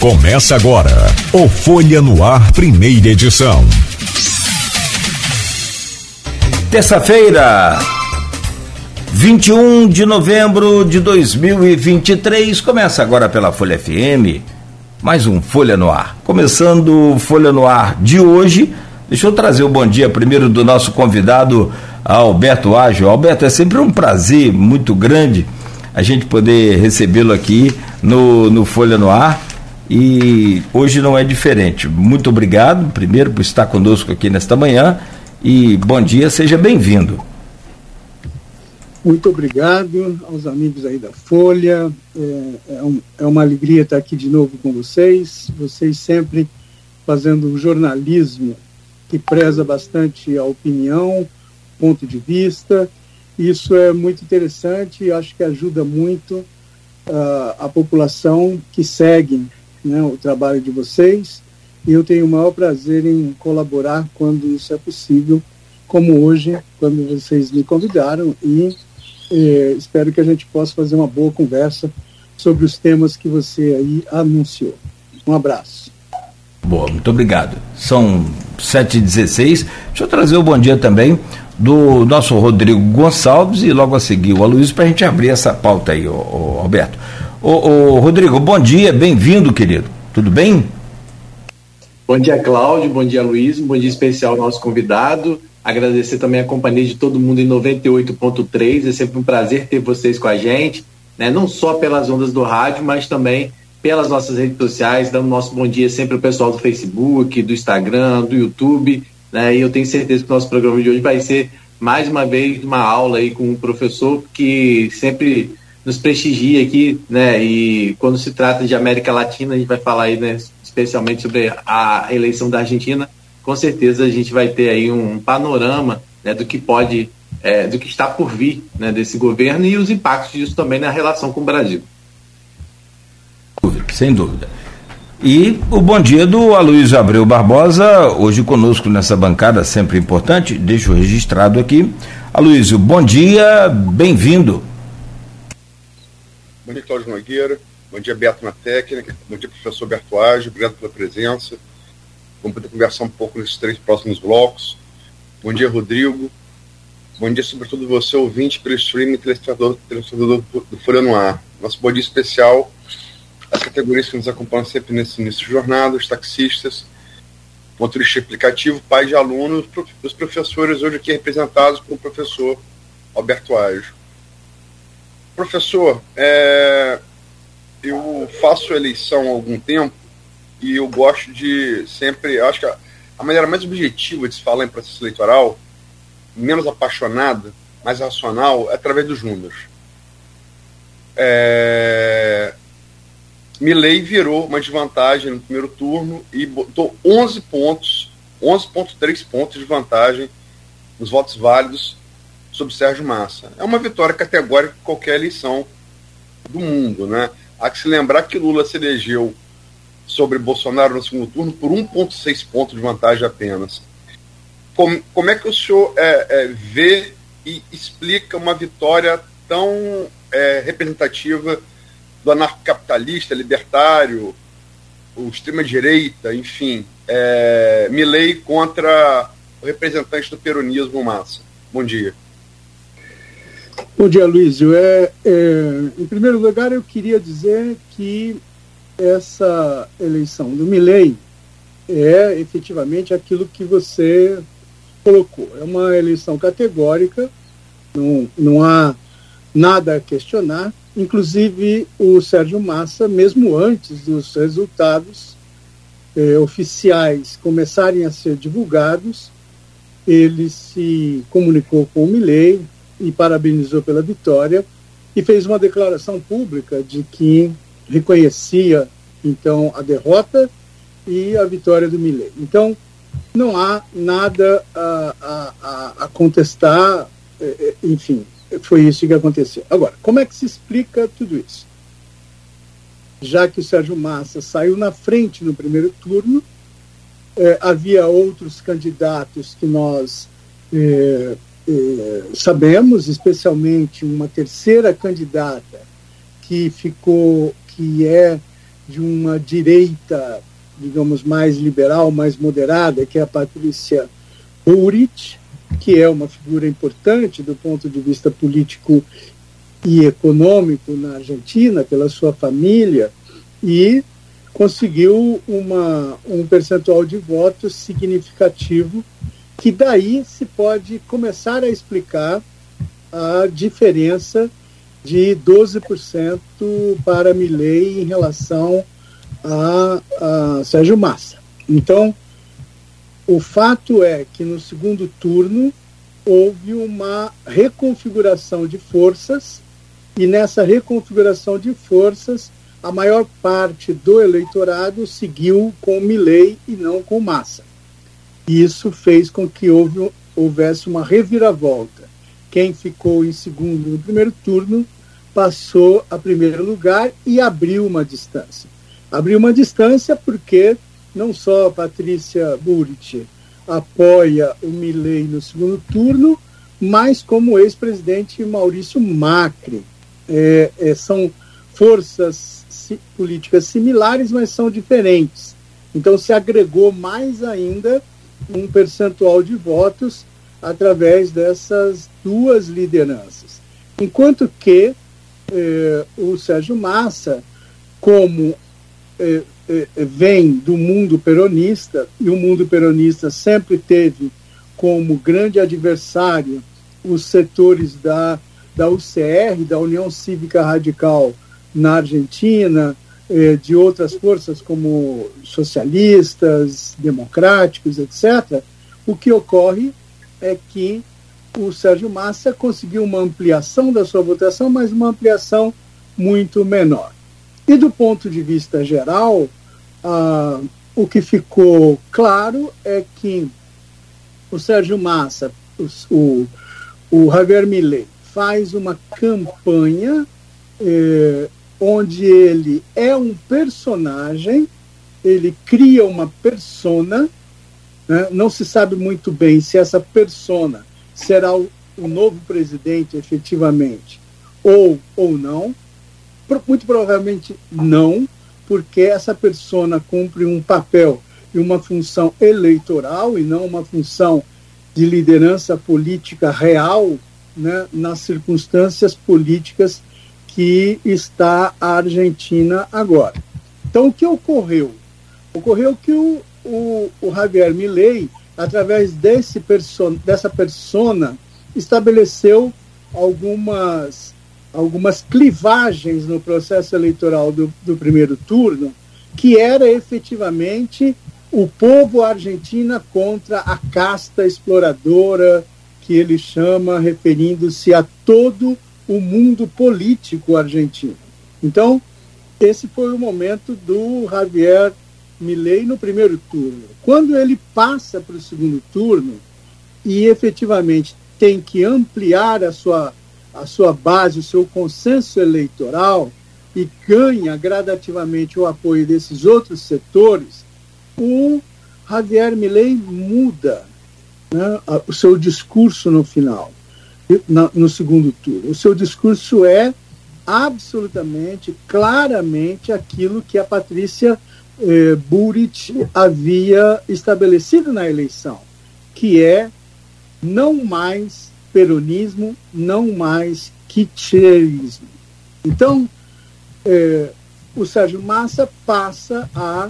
Começa agora o Folha no Ar, primeira edição. Terça-feira, 21 de novembro de 2023. Começa agora pela Folha FM. Mais um Folha no Ar. Começando o Folha no Ar de hoje. Deixa eu trazer o bom dia primeiro do nosso convidado, Alberto Ágil. Alberto, é sempre um prazer muito grande a gente poder recebê-lo aqui no, no Folha no Ar e hoje não é diferente. Muito obrigado, primeiro, por estar conosco aqui nesta manhã e bom dia, seja bem-vindo. Muito obrigado aos amigos aí da Folha. É, é, um, é, uma alegria estar aqui de novo com vocês. Vocês sempre fazendo um jornalismo que preza bastante a opinião, ponto de vista. Isso é muito interessante e acho que ajuda muito uh, a população que segue né, o trabalho de vocês e eu tenho o maior prazer em colaborar quando isso é possível, como hoje, quando vocês me convidaram e eh, espero que a gente possa fazer uma boa conversa sobre os temas que você aí anunciou. Um abraço. Boa, muito obrigado. São 7h16. Deixa eu trazer o bom dia também do nosso Rodrigo Gonçalves e logo a seguir o Aloysio para a gente abrir essa pauta aí, ô, ô, Alberto. Ô, ô, Rodrigo, bom dia, bem-vindo, querido. Tudo bem? Bom dia, Cláudio. Bom dia, Luiz. Um bom dia especial ao nosso convidado. Agradecer também a companhia de todo mundo em 98.3. É sempre um prazer ter vocês com a gente, né? não só pelas ondas do rádio, mas também pelas nossas redes sociais, dando nosso bom dia sempre ao pessoal do Facebook, do Instagram, do YouTube. Né? E eu tenho certeza que o nosso programa de hoje vai ser mais uma vez uma aula aí com um professor que sempre nos prestigia aqui, né? E quando se trata de América Latina, a gente vai falar aí, né, especialmente sobre a eleição da Argentina. Com certeza a gente vai ter aí um panorama né, do que pode, é, do que está por vir né, desse governo e os impactos disso também na relação com o Brasil. Sem dúvida. E o bom dia do Aloysio Abreu Barbosa, hoje conosco nessa bancada, sempre importante, deixo registrado aqui. Aloysio, bom dia, bem-vindo. Bom dia, Cláudio Nogueira. Bom dia, Beto na técnica. Bom dia, professor Berto Ágio. Obrigado pela presença. Vamos poder conversar um pouco nesses três próximos blocos. Bom dia, Rodrigo. Bom dia, sobretudo você, ouvinte, pelo streaming telespectador, telespectador do Folha no Ar. Nosso bom dia especial às categorias que nos acompanham sempre nesse início de jornada, os taxistas, motorista aplicativo, pai de alunos, os professores hoje aqui representados pelo professor Alberto Ágio. Professor, é, eu faço eleição há algum tempo e eu gosto de sempre. Acho que a, a maneira mais objetiva de se falar em processo eleitoral, menos apaixonada, mais racional, é através dos números. É, Milley virou uma desvantagem no primeiro turno e botou 11 pontos, 11,3 pontos de vantagem nos votos válidos sobre Sérgio Massa. É uma vitória categórica em qualquer eleição do mundo. Né? Há que se lembrar que Lula se elegeu sobre Bolsonaro no segundo turno por 1,6 pontos de vantagem apenas. Como, como é que o senhor é, é, vê e explica uma vitória tão é, representativa do anarcocapitalista, libertário, o extrema-direita, enfim, é, Milley contra o representante do peronismo Massa? Bom dia. Bom dia, Luísio. É, é, em primeiro lugar, eu queria dizer que essa eleição do Milley é efetivamente aquilo que você colocou. É uma eleição categórica, não, não há nada a questionar. Inclusive, o Sérgio Massa, mesmo antes dos resultados eh, oficiais começarem a ser divulgados, ele se comunicou com o Milley, e parabenizou pela vitória e fez uma declaração pública de que reconhecia então a derrota e a vitória do Milley. Então não há nada a, a, a contestar, é, é, enfim, foi isso que aconteceu. Agora, como é que se explica tudo isso? Já que o Sérgio Massa saiu na frente no primeiro turno, é, havia outros candidatos que nós é, eh, sabemos, especialmente uma terceira candidata que ficou, que é de uma direita, digamos, mais liberal, mais moderada, que é a Patrícia Bullrich, que é uma figura importante do ponto de vista político e econômico na Argentina, pela sua família, e conseguiu uma, um percentual de votos significativo, que daí se pode começar a explicar a diferença de 12% para Milley em relação a, a Sérgio Massa. Então, o fato é que no segundo turno houve uma reconfiguração de forças e nessa reconfiguração de forças a maior parte do eleitorado seguiu com Milley e não com Massa. E isso fez com que houve, houvesse uma reviravolta. Quem ficou em segundo no primeiro turno passou a primeiro lugar e abriu uma distância. Abriu uma distância porque não só a Patrícia Burrit apoia o Milley no segundo turno, mas como ex-presidente Maurício Macri. É, é, são forças políticas similares, mas são diferentes. Então se agregou mais ainda um percentual de votos através dessas duas lideranças. Enquanto que eh, o Sérgio Massa, como eh, eh, vem do mundo peronista, e o mundo peronista sempre teve como grande adversário os setores da, da UCR, da União Cívica Radical na Argentina, de outras forças como socialistas, democráticos, etc., o que ocorre é que o Sérgio Massa conseguiu uma ampliação da sua votação, mas uma ampliação muito menor. E do ponto de vista geral, ah, o que ficou claro é que o Sérgio Massa, o, o Javier Milei, faz uma campanha eh, onde ele é um personagem, ele cria uma persona, né? não se sabe muito bem se essa persona será o, o novo presidente efetivamente ou ou não. Muito provavelmente não, porque essa persona cumpre um papel e uma função eleitoral e não uma função de liderança política real né, nas circunstâncias políticas que está a Argentina agora. Então, o que ocorreu? Ocorreu que o, o, o Javier Milei através desse dessa persona, estabeleceu algumas, algumas clivagens no processo eleitoral do, do primeiro turno, que era efetivamente o povo argentino contra a casta exploradora, que ele chama, referindo-se a todo o mundo político argentino. Então, esse foi o momento do Javier Milley no primeiro turno. Quando ele passa para o segundo turno e efetivamente tem que ampliar a sua, a sua base, o seu consenso eleitoral e ganha gradativamente o apoio desses outros setores, o Javier Milley muda né, o seu discurso no final, no segundo turno. O seu discurso é absolutamente, claramente aquilo que a Patrícia eh, Burit havia estabelecido na eleição, que é não mais peronismo, não mais kirchnerismo. Então, eh, o Sérgio Massa passa a,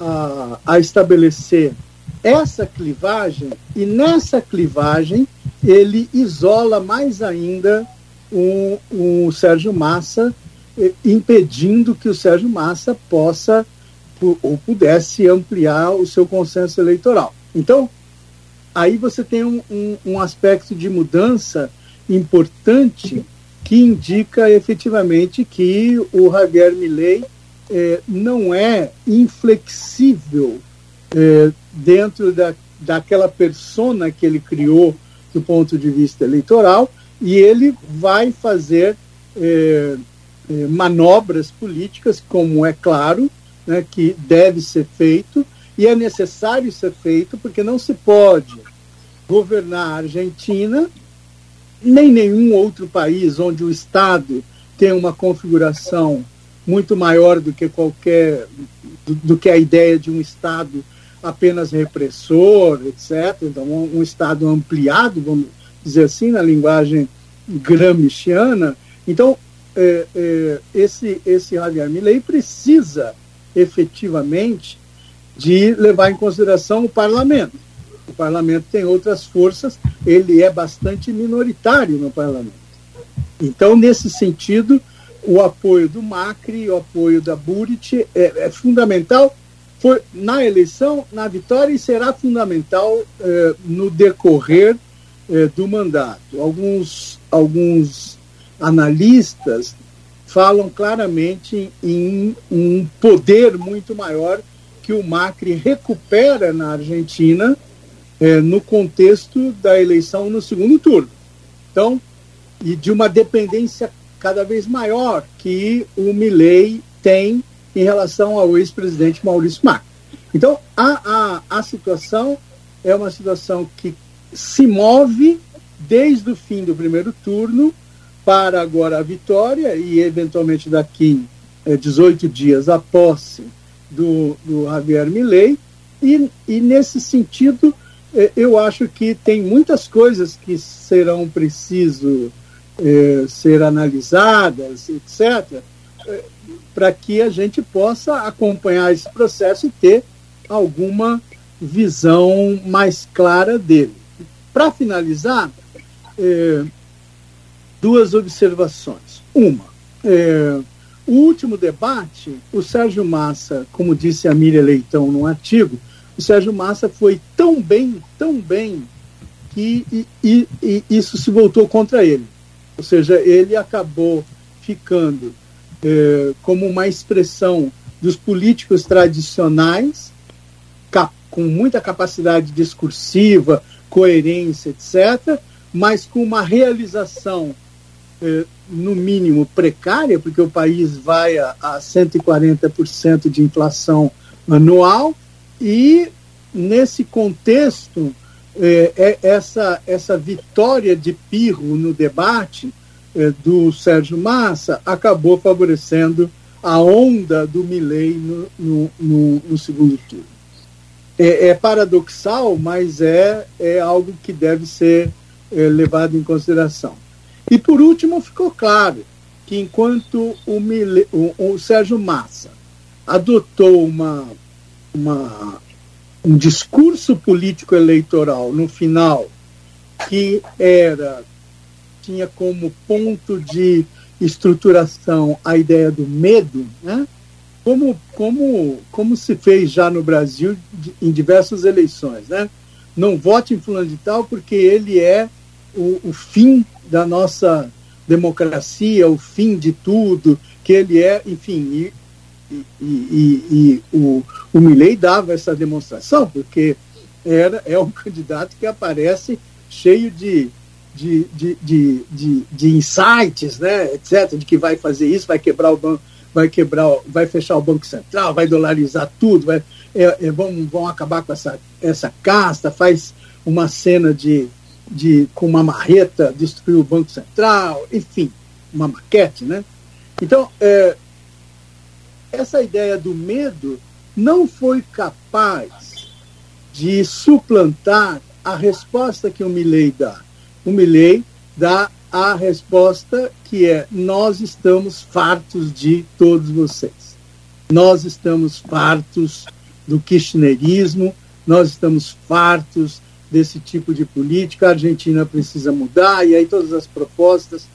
a, a estabelecer essa clivagem e nessa clivagem ele isola mais ainda o, o Sérgio Massa, eh, impedindo que o Sérgio Massa possa ou pudesse ampliar o seu consenso eleitoral. Então, aí você tem um, um, um aspecto de mudança importante que indica efetivamente que o Javier Milei eh, não é inflexível eh, dentro da, daquela persona que ele criou do ponto de vista eleitoral e ele vai fazer eh, manobras políticas, como é claro, né, que deve ser feito e é necessário ser feito porque não se pode governar a Argentina nem nenhum outro país onde o Estado tem uma configuração muito maior do que qualquer do, do que a ideia de um Estado apenas repressor, etc. Então, um, um Estado ampliado, vamos dizer assim, na linguagem gramsciana. Então, é, é, esse, esse Javier Milei precisa efetivamente de levar em consideração o parlamento. O parlamento tem outras forças, ele é bastante minoritário no parlamento. Então, nesse sentido, o apoio do Macri, o apoio da Burit é, é fundamental. Foi na eleição, na vitória e será fundamental é, no decorrer é, do mandato. Alguns, alguns analistas falam claramente em um poder muito maior que o Macri recupera na Argentina é, no contexto da eleição no segundo turno. Então, e de uma dependência cada vez maior que o Milley tem em relação ao ex-presidente Maurício Macri. Então, a, a, a situação é uma situação que se move desde o fim do primeiro turno para agora a vitória e, eventualmente, daqui é, 18 dias a posse do, do Javier Milei. E, e, nesse sentido, é, eu acho que tem muitas coisas que serão preciso é, ser analisadas, etc., para que a gente possa acompanhar esse processo e ter alguma visão mais clara dele. Para finalizar, é, duas observações. Uma, é, o último debate, o Sérgio Massa, como disse a Miriam Leitão no artigo, o Sérgio Massa foi tão bem, tão bem, que e, e, e isso se voltou contra ele. Ou seja, ele acabou ficando é, como uma expressão dos políticos tradicionais, com muita capacidade discursiva, coerência, etc., mas com uma realização, é, no mínimo, precária, porque o país vai a, a 140% de inflação anual, e nesse contexto é, é essa, essa vitória de Pirro no debate do Sérgio Massa acabou favorecendo a onda do Milley no, no, no, no segundo turno. É, é, paradoxal, mas é, é algo que deve ser é, levado em consideração. E por último, ficou claro que enquanto o, o, o Sérgio Massa adotou uma, uma um discurso político eleitoral no final que era tinha como ponto de estruturação a ideia do medo, né? como, como, como se fez já no Brasil em diversas eleições. Né? Não vote em fulano de tal porque ele é o, o fim da nossa democracia, o fim de tudo, que ele é, enfim, e, e, e, o, o Milley dava essa demonstração, porque era, é um candidato que aparece cheio de, de, de, de, de, de insights, né, etc., de que vai fazer isso, vai quebrar o banco, vai quebrar, vai fechar o Banco Central, vai dolarizar tudo, vai, é, é, vão, vão acabar com essa, essa casta, faz uma cena de, de com uma marreta destruir o Banco Central, enfim, uma maquete, né? Então, é, essa ideia do medo não foi capaz de suplantar a resposta que o Milley dá. O Milley dá a resposta que é: nós estamos fartos de todos vocês. Nós estamos fartos do kirchnerismo, nós estamos fartos desse tipo de política, a Argentina precisa mudar, e aí todas as propostas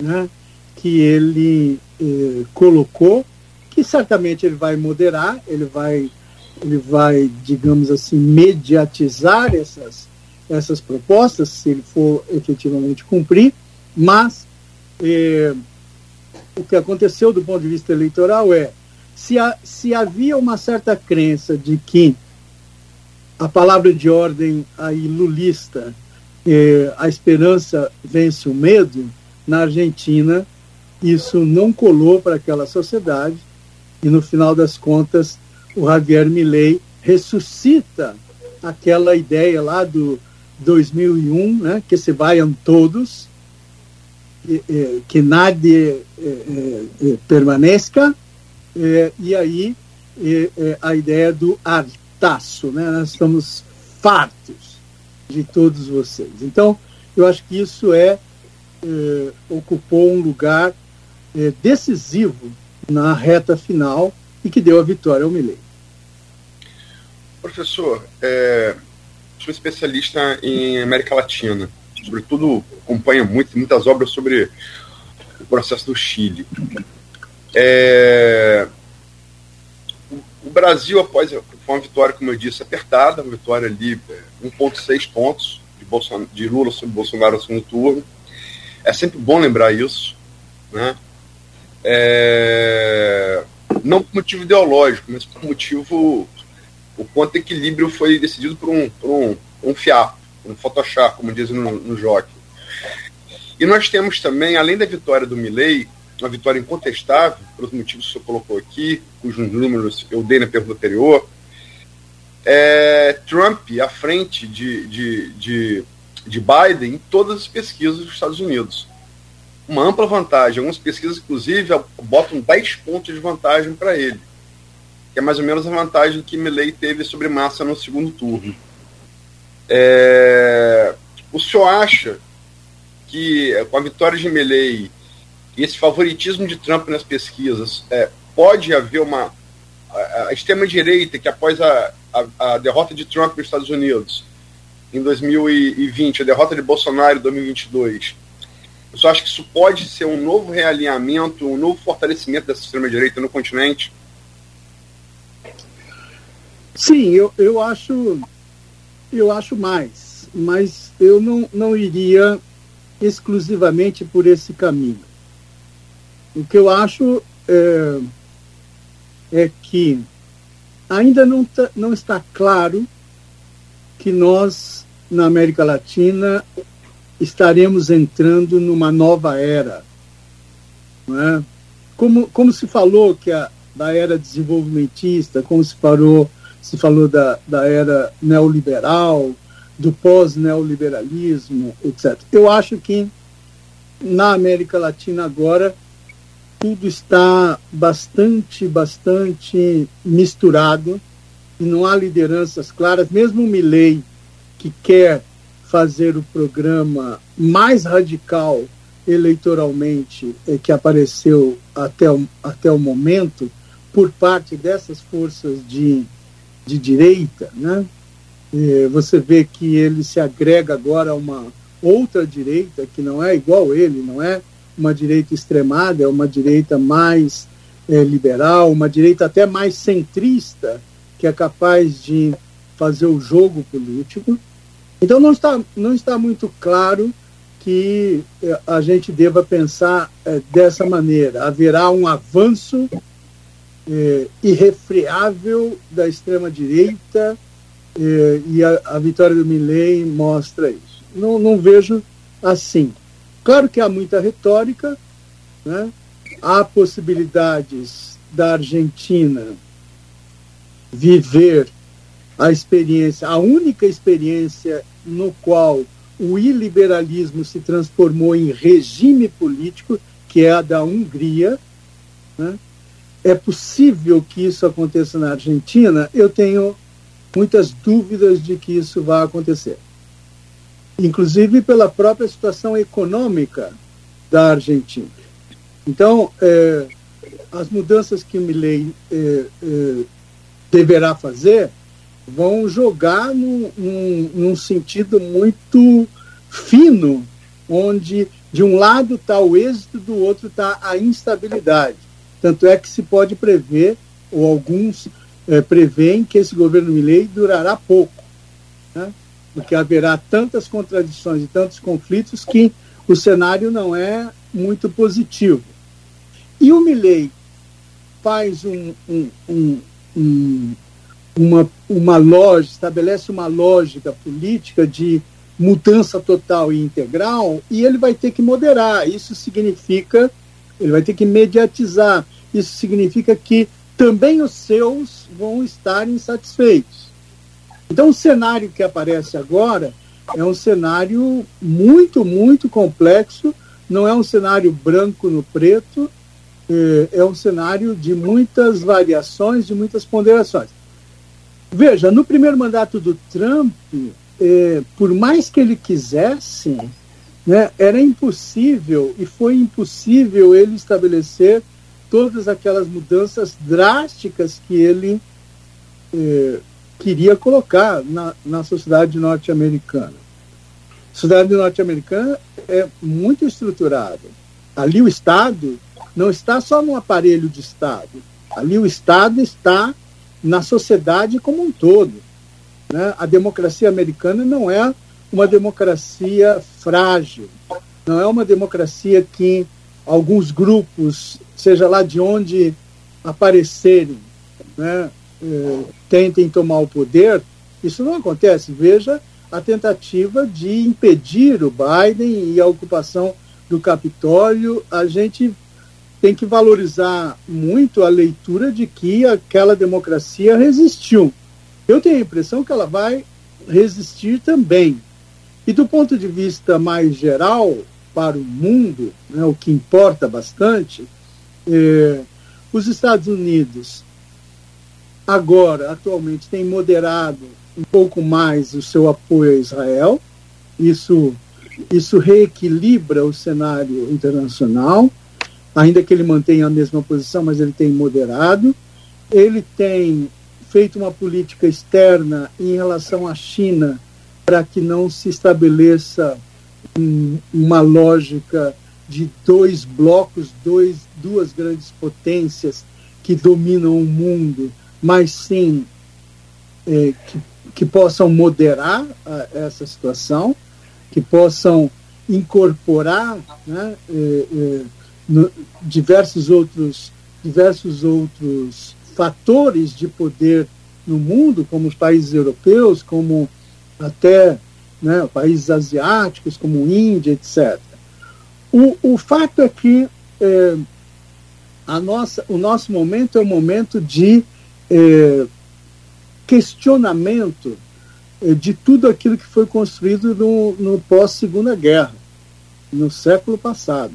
né, que ele eh, colocou que certamente ele vai moderar, ele vai, ele vai, digamos assim, mediatizar essas, essas propostas, se ele for efetivamente cumprir, mas eh, o que aconteceu do ponto de vista eleitoral é se, a, se havia uma certa crença de que a palavra de ordem aí lulista, eh, a esperança vence o medo, na Argentina isso não colou para aquela sociedade e no final das contas o Javier Milei ressuscita aquela ideia lá do 2001, né, que se vaiam todos, eh, que nadie permaneça, e aí a ideia do artaço, né? Nós estamos fartos de todos vocês. Então, eu acho que isso é ocupou um lugar decisivo na reta final e que deu a vitória ao Milley. Professor, é, sou especialista em América Latina, sobretudo acompanho muito, muitas obras sobre o processo do Chile. É, o Brasil, após foi uma vitória, como eu disse, apertada, uma vitória ali, 1,6 é, pontos de, de Lula sobre Bolsonaro no segundo turno. É sempre bom lembrar isso. Né? É, não por motivo ideológico, mas por motivo o quanto equilíbrio foi decidido por um, por um, um fiapo, um Photoshop, como dizem no, no jockey. E nós temos também, além da vitória do Milley, uma vitória incontestável, pelos motivos que senhor colocou aqui, cujos números eu dei na pergunta anterior, é, Trump à frente de, de, de, de Biden em todas as pesquisas dos Estados Unidos. Uma ampla vantagem. Algumas pesquisas, inclusive, botam 10 pontos de vantagem para ele que é mais ou menos a vantagem que Milley teve sobre Massa no segundo turno. É, o senhor acha que com a vitória de Milley e esse favoritismo de Trump nas pesquisas, é, pode haver uma a, a extrema-direita que após a, a, a, derrota de Trump nos Estados Unidos em 2020, a derrota de Bolsonaro em 2022, o senhor acha que isso pode ser um novo realinhamento, um novo fortalecimento dessa extrema-direita no continente? Sim, eu, eu acho eu acho mais, mas eu não, não iria exclusivamente por esse caminho. O que eu acho é, é que ainda não, tá, não está claro que nós, na América Latina, estaremos entrando numa nova era. Não é? como, como se falou que a, da era desenvolvimentista, como se falou se falou da, da era neoliberal, do pós-neoliberalismo, etc. Eu acho que na América Latina agora tudo está bastante, bastante misturado e não há lideranças claras. Mesmo o Milley, que quer fazer o programa mais radical eleitoralmente eh, que apareceu até o, até o momento, por parte dessas forças de de direita, né? E você vê que ele se agrega agora a uma outra direita que não é igual ele, não é uma direita extremada, é uma direita mais é, liberal, uma direita até mais centrista, que é capaz de fazer o jogo político. Então não está, não está muito claro que é, a gente deva pensar é, dessa maneira. Haverá um avanço é, irrefreável da extrema-direita é, e a, a, vitória do Milley mostra isso. Não, não vejo assim. Claro que há muita retórica, né? há possibilidades da Argentina viver a experiência, a única experiência no qual o iliberalismo se transformou em regime político, que é a da Hungria, né? É possível que isso aconteça na Argentina, eu tenho muitas dúvidas de que isso vai acontecer. Inclusive pela própria situação econômica da Argentina. Então, é, as mudanças que o Milley é, é, deverá fazer vão jogar num, num, num sentido muito fino, onde de um lado está o êxito, do outro está a instabilidade. Tanto é que se pode prever, ou alguns é, preveem, que esse governo Milley durará pouco, né? porque haverá tantas contradições e tantos conflitos que o cenário não é muito positivo. E o Milley faz um, um, um, um uma, uma lógica, estabelece uma lógica política de mudança total e integral, e ele vai ter que moderar. Isso significa ele vai ter que mediatizar. Isso significa que também os seus vão estar insatisfeitos. Então, o cenário que aparece agora é um cenário muito, muito complexo não é um cenário branco no preto, é, é um cenário de muitas variações, de muitas ponderações. Veja, no primeiro mandato do Trump, é, por mais que ele quisesse, né, era impossível, e foi impossível ele estabelecer todas aquelas mudanças drásticas que ele é, queria colocar na, na sociedade norte-americana. A sociedade norte-americana é muito estruturada. Ali o Estado não está só no aparelho de Estado. Ali o Estado está na sociedade como um todo. Né? A democracia americana não é uma democracia frágil, não é uma democracia que alguns grupos, seja lá de onde aparecerem, né, eh, tentem tomar o poder. Isso não acontece. Veja a tentativa de impedir o Biden e a ocupação do Capitólio. A gente tem que valorizar muito a leitura de que aquela democracia resistiu. Eu tenho a impressão que ela vai resistir também. E do ponto de vista mais geral, para o mundo, né, o que importa bastante, é, os Estados Unidos agora, atualmente, têm moderado um pouco mais o seu apoio a Israel. Isso, isso reequilibra o cenário internacional ainda que ele mantenha a mesma posição, mas ele tem moderado. Ele tem feito uma política externa em relação à China para que não se estabeleça um, uma lógica de dois blocos, dois, duas grandes potências que dominam o mundo, mas sim é, que, que possam moderar a, essa situação, que possam incorporar né, é, é, no, diversos outros diversos outros fatores de poder no mundo, como os países europeus, como até né, países asiáticos, como Índia, etc. O, o fato é que é, a nossa, o nosso momento é um momento de é, questionamento é, de tudo aquilo que foi construído no, no pós-segunda guerra, no século passado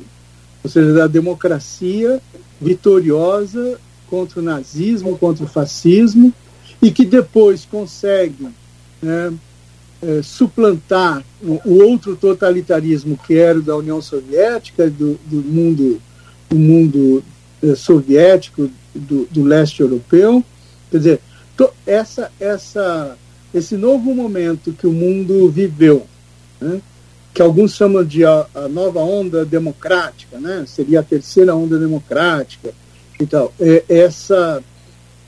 ou seja, da democracia vitoriosa contra o nazismo, contra o fascismo, e que depois consegue né, é, suplantar o, o, outro totalitarismo que era o da União Soviética, do, do mundo, do mundo é, soviético, do, do, leste europeu. Quer dizer, to, essa, essa, esse novo momento que o mundo viveu, né, que alguns chamam de a, a, nova onda democrática, né? seria a terceira onda democrática e tal. É, essa,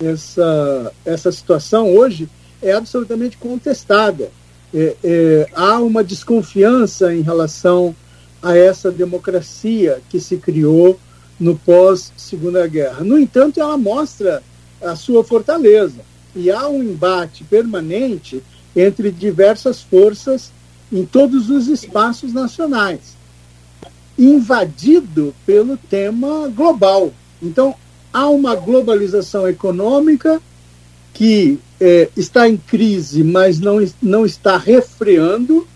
essa, essa situação hoje é absolutamente contestada. É, é, há uma desconfiança em relação a essa democracia que se criou no pós-Segunda Guerra. No entanto, ela mostra a sua fortaleza e há um embate permanente entre diversas forças em todos os espaços nacionais, invadido pelo tema global. Então, há uma globalização econômica que é, está em crise, mas não, não está refreando.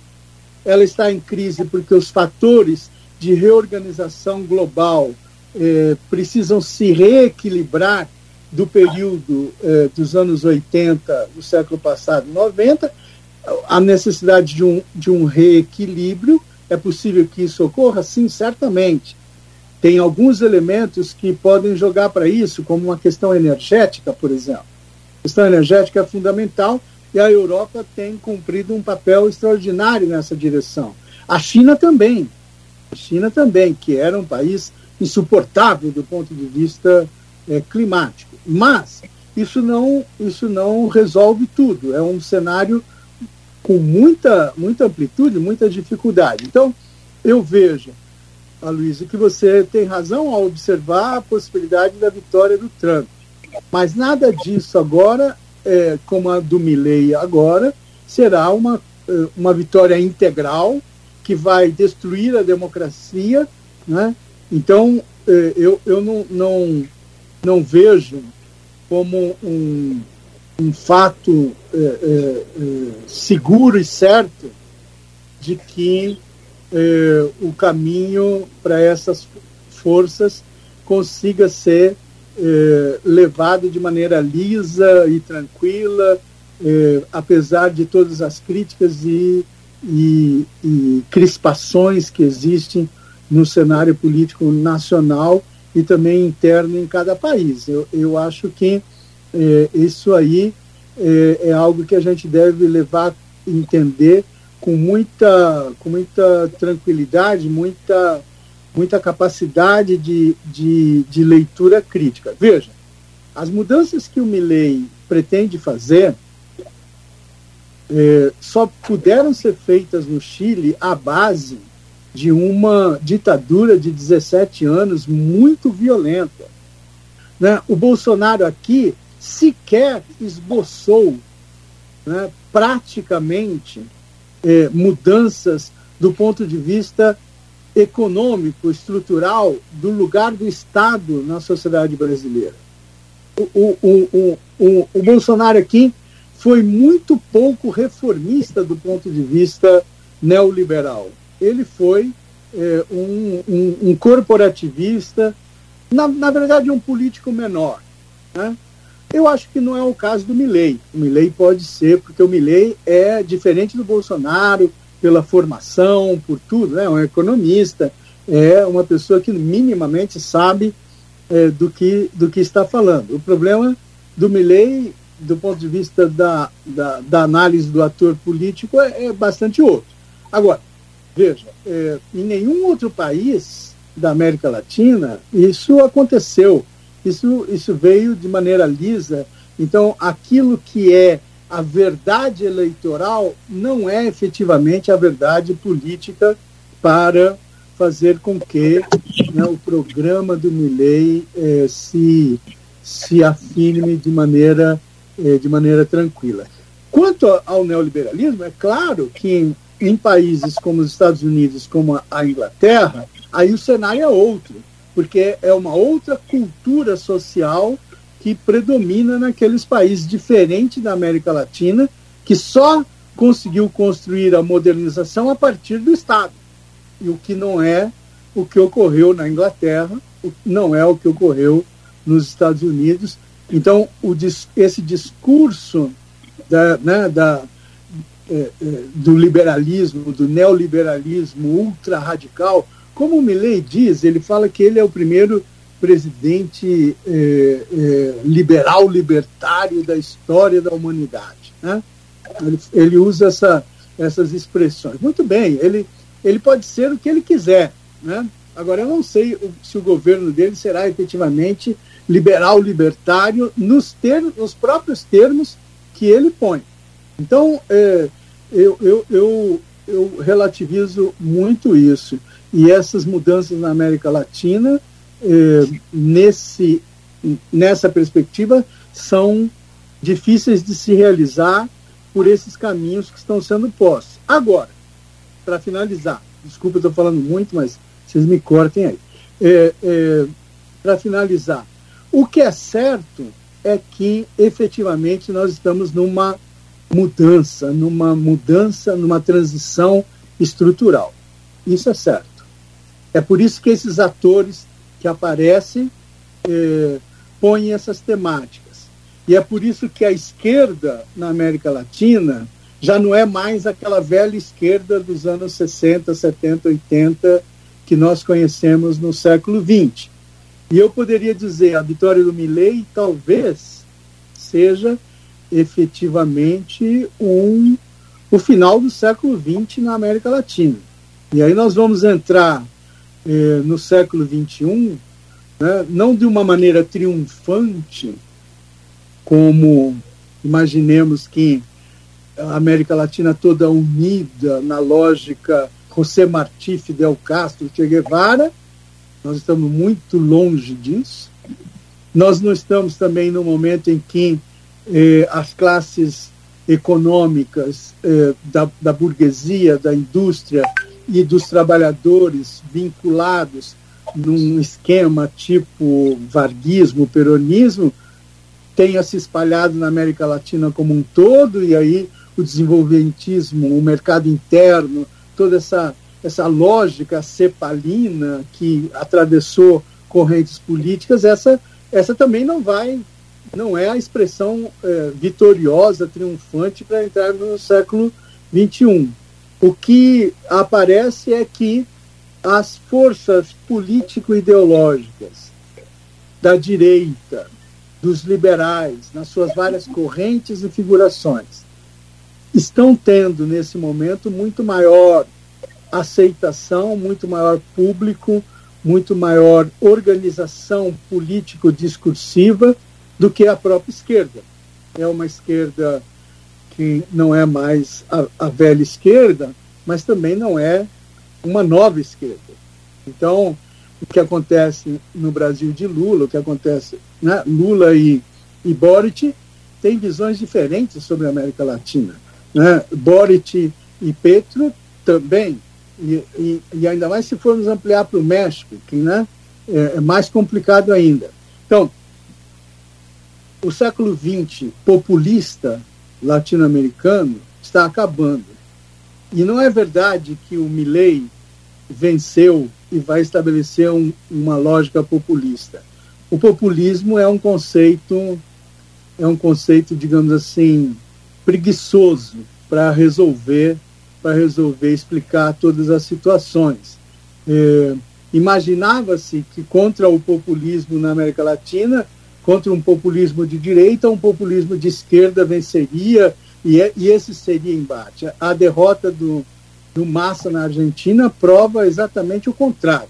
Ela está em crise porque os fatores de reorganização global é, precisam se reequilibrar do período é, dos anos 80 do século passado, 90, a necessidade de um, de um reequilíbrio. É possível que isso ocorra? Sim, certamente. Tem alguns elementos que podem jogar para isso, como uma questão energética, por exemplo. Questão energética é fundamental e a Europa tem cumprido um papel extraordinário nessa direção. A China também. A China também, que era um país insuportável do ponto de vista é, climático. Mas isso não, isso não resolve tudo. É um cenário com muita, muita amplitude, muita dificuldade. Então, eu vejo, Aloysio, que você tem razão ao observar a possibilidade da vitória do Trump. Mas nada disso agora, é, como a do Milley agora, será uma, é, uma vitória integral que vai destruir a democracia. Né? Então, é, eu, eu não, não, não vejo como um, um fato é, é, é, seguro e certo de que eh, o caminho para essas forças consiga ser eh, levado de maneira lisa e tranquila, eh, apesar de todas as críticas e, e, e crispações que existem no cenário político nacional e também interno em cada país. Eu, eu acho que é, isso aí é, é, algo que a gente deve levar entender com muita, com muita tranquilidade, muita, muita capacidade de, de, de leitura crítica. Veja, as mudanças que o Milley pretende fazer é, só puderam ser feitas no Chile à base de uma ditadura de 17 anos muito violenta. Né? O Bolsonaro aqui sequer esboçou né, praticamente eh, mudanças do ponto de vista econômico, estrutural, do lugar do Estado na sociedade brasileira. O, o, o, o, Bolsonaro aqui foi muito pouco reformista do ponto de vista neoliberal ele foi é, um, um, um, corporativista, na, na verdade, um político menor. Né? Eu acho que não é o caso do Milley. O Milley pode ser, porque o Milley é diferente do Bolsonaro pela formação, por tudo, né? é um economista, é uma pessoa que minimamente sabe é, do, que, do que está falando. O problema do Milley, do ponto de vista da, da, da análise do ator político, é, é bastante outro. Agora, Veja, é, em nenhum outro país da América Latina isso aconteceu. Isso, isso veio de maneira lisa. Então, aquilo que é a verdade eleitoral não é efetivamente a verdade política para fazer com que né, o programa do Milley é, se, se afirme de maneira, é, de maneira tranquila. Quanto ao neoliberalismo, é claro que em países como os Estados Unidos, como a Inglaterra, aí o cenário é outro, porque é uma outra cultura social que predomina naqueles países, diferente da América Latina, que só conseguiu construir a modernização a partir do Estado. E o que não é o que ocorreu na Inglaterra, não é o que ocorreu nos Estados Unidos. Então, o, esse discurso da, né, da, é, é, do liberalismo, do neoliberalismo ultra radical. Como o Milley diz, ele fala que ele é o primeiro presidente é, é, liberal libertário da história da humanidade. Né? Ele, ele, usa essa, essas expressões. Muito bem, ele, ele pode ser o que ele quiser. Né? Agora, eu não sei se o governo dele será efetivamente liberal libertário nos, termos, nos próprios termos que ele põe. Então, é, eu, eu, eu, eu relativizo muito isso. E essas mudanças na América Latina, eh, nesse, nessa perspectiva, são difíceis de se realizar por esses caminhos que estão sendo postos. Agora, para finalizar, desculpa, estou falando muito, mas vocês me cortem aí. É, é, para finalizar, o que é certo é que efetivamente nós estamos numa mudança, numa mudança, numa transição estrutural. Isso é certo. É por isso que esses atores que aparecem eh, põem essas temáticas. E é por isso que a esquerda na América Latina já não é mais aquela velha esquerda dos anos 60, 70, 80 que nós conhecemos no século XX. E eu poderia dizer, a vitória do Milley talvez seja efetivamente um, o final do século XX na América Latina. E aí nós vamos entrar eh, no século XXI, né, não de uma maneira triunfante, como imaginemos que a América Latina toda unida na lógica José Martí, Fidel Castro, Che Guevara, nós estamos muito longe disso. Nós não estamos também no momento em que eh, as classes econômicas eh, da, da burguesia, da indústria e dos trabalhadores vinculados num esquema tipo varguismo, peronismo, tenha se espalhado na América Latina como um todo, e aí o desenvolvimentismo, o mercado interno, toda essa, essa lógica cepalina que atravessou correntes políticas, essa, essa também não vai, não é a expressão é, vitoriosa, triunfante para entrar no século XXI. O que aparece é que as forças político-ideológicas da direita, dos liberais, nas suas várias correntes e figurações, estão tendo nesse momento muito maior aceitação, muito maior público, muito maior organização político-discursiva do que a própria esquerda. É uma esquerda que não é mais a, a velha esquerda, mas também não é uma nova esquerda. Então, o que acontece no Brasil de Lula, o que acontece, né, Lula e, e Boric têm visões diferentes sobre a América Latina. Né? Boric e Petro também, e, e, e, ainda mais se formos ampliar para o México, que né, é, é mais complicado ainda. Então, o século XX populista latino-americano está acabando. E não é verdade que o Milley venceu e vai estabelecer um, uma lógica populista. O populismo é um conceito é um conceito, digamos assim, preguiçoso para resolver para resolver explicar todas as situações. É, Imaginava-se que contra o populismo na América Latina, contra um populismo de direita, um populismo de esquerda venceria e, é, e esse seria embate. A derrota do, do Massa na Argentina prova exatamente o contrário.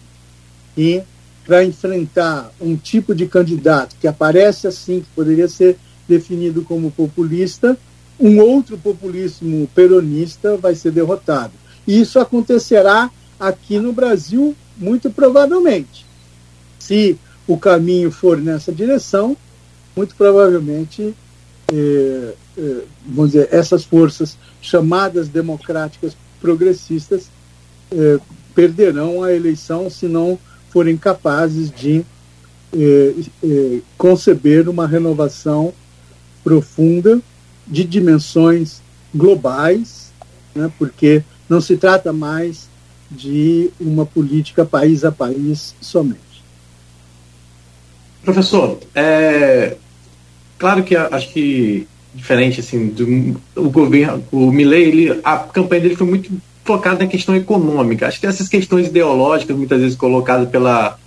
E para enfrentar um tipo de candidato que aparece assim, que poderia ser definido como populista, um outro populismo peronista vai ser derrotado. E isso acontecerá aqui no Brasil, muito provavelmente. Se o caminho for nessa direção, muito provavelmente, eh, eh, vamos dizer, essas forças chamadas democráticas progressistas eh, perderão a eleição se não forem capazes de conceber uma renovação profunda de dimensões globais, né, porque não se trata mais de uma política país a país somente. Professor, é, claro que acho que diferente assim do o governo, o Milley, ele, a campanha dele foi muito focada na questão econômica. Acho que essas questões ideológicas, muitas vezes colocadas pela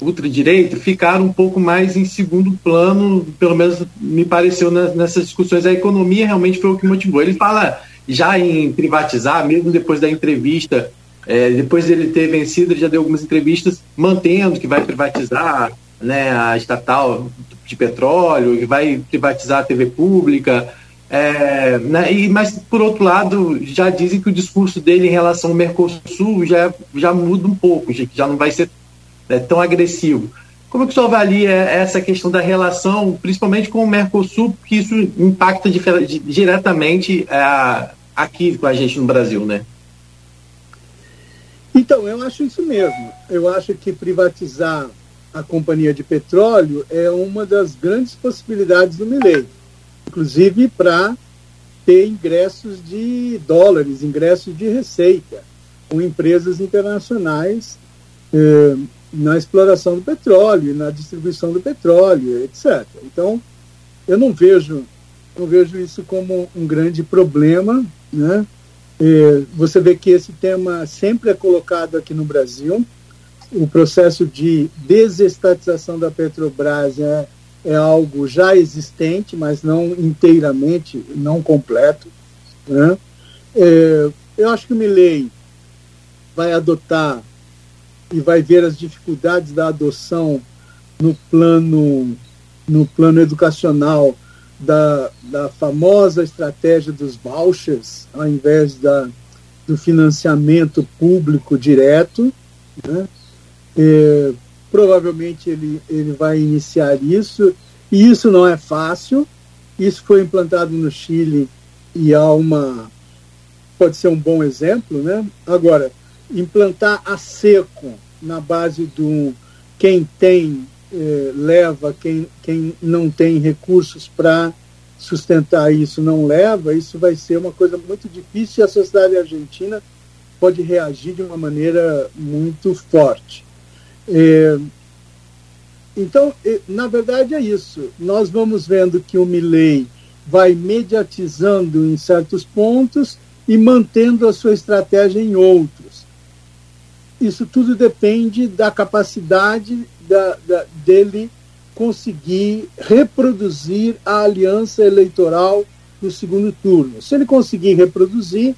ultradireita ficaram um pouco mais em segundo plano, pelo menos me pareceu nessas discussões. A economia realmente foi o que motivou. Ele fala já em privatizar, mesmo depois da entrevista, é, depois dele ter vencido, ele já deu algumas entrevistas mantendo que vai privatizar né, a estatal de petróleo, que vai privatizar a TV pública. É, né, e, mas, por outro lado, já dizem que o discurso dele em relação ao Mercosul já, já muda um pouco, já, não vai ser né, tão agressivo. Como é que o senhor avalia essa questão da relação, principalmente com o Mercosul, que isso impacta diretamente é, aqui com a gente no Brasil, né? Então, eu acho isso mesmo. Eu acho que privatizar a companhia de petróleo é uma das grandes possibilidades do Milei, inclusive para ter ingressos de dólares, ingressos de receita com empresas internacionais eh, na exploração do petróleo, na distribuição do petróleo, etc. Então, eu não vejo, não vejo isso como um grande problema, né? É, você vê que esse tema sempre é colocado aqui no Brasil. O processo de desestatização da Petrobras é, é algo já existente, mas não inteiramente, não completo. Né? É, eu acho que o Milley vai adotar e vai ver as dificuldades da adoção no plano, no plano educacional da, da famosa estratégia dos vouchers, ao invés da, do financiamento público direto. Né? É, provavelmente ele, ele vai iniciar isso, e isso não é fácil. Isso foi implantado no Chile e há uma. pode ser um bom exemplo. Né? Agora, implantar a seco na base do quem tem eh, leva, quem, quem não tem recursos para sustentar isso não leva, isso vai ser uma coisa muito difícil e a sociedade argentina pode reagir de uma maneira muito forte. É, então, na verdade é isso. Nós vamos vendo que o Milley vai mediatizando em certos pontos e mantendo a sua estratégia em outros. Isso tudo depende da capacidade da, da, dele conseguir reproduzir a aliança eleitoral no segundo turno. Se ele conseguir reproduzir,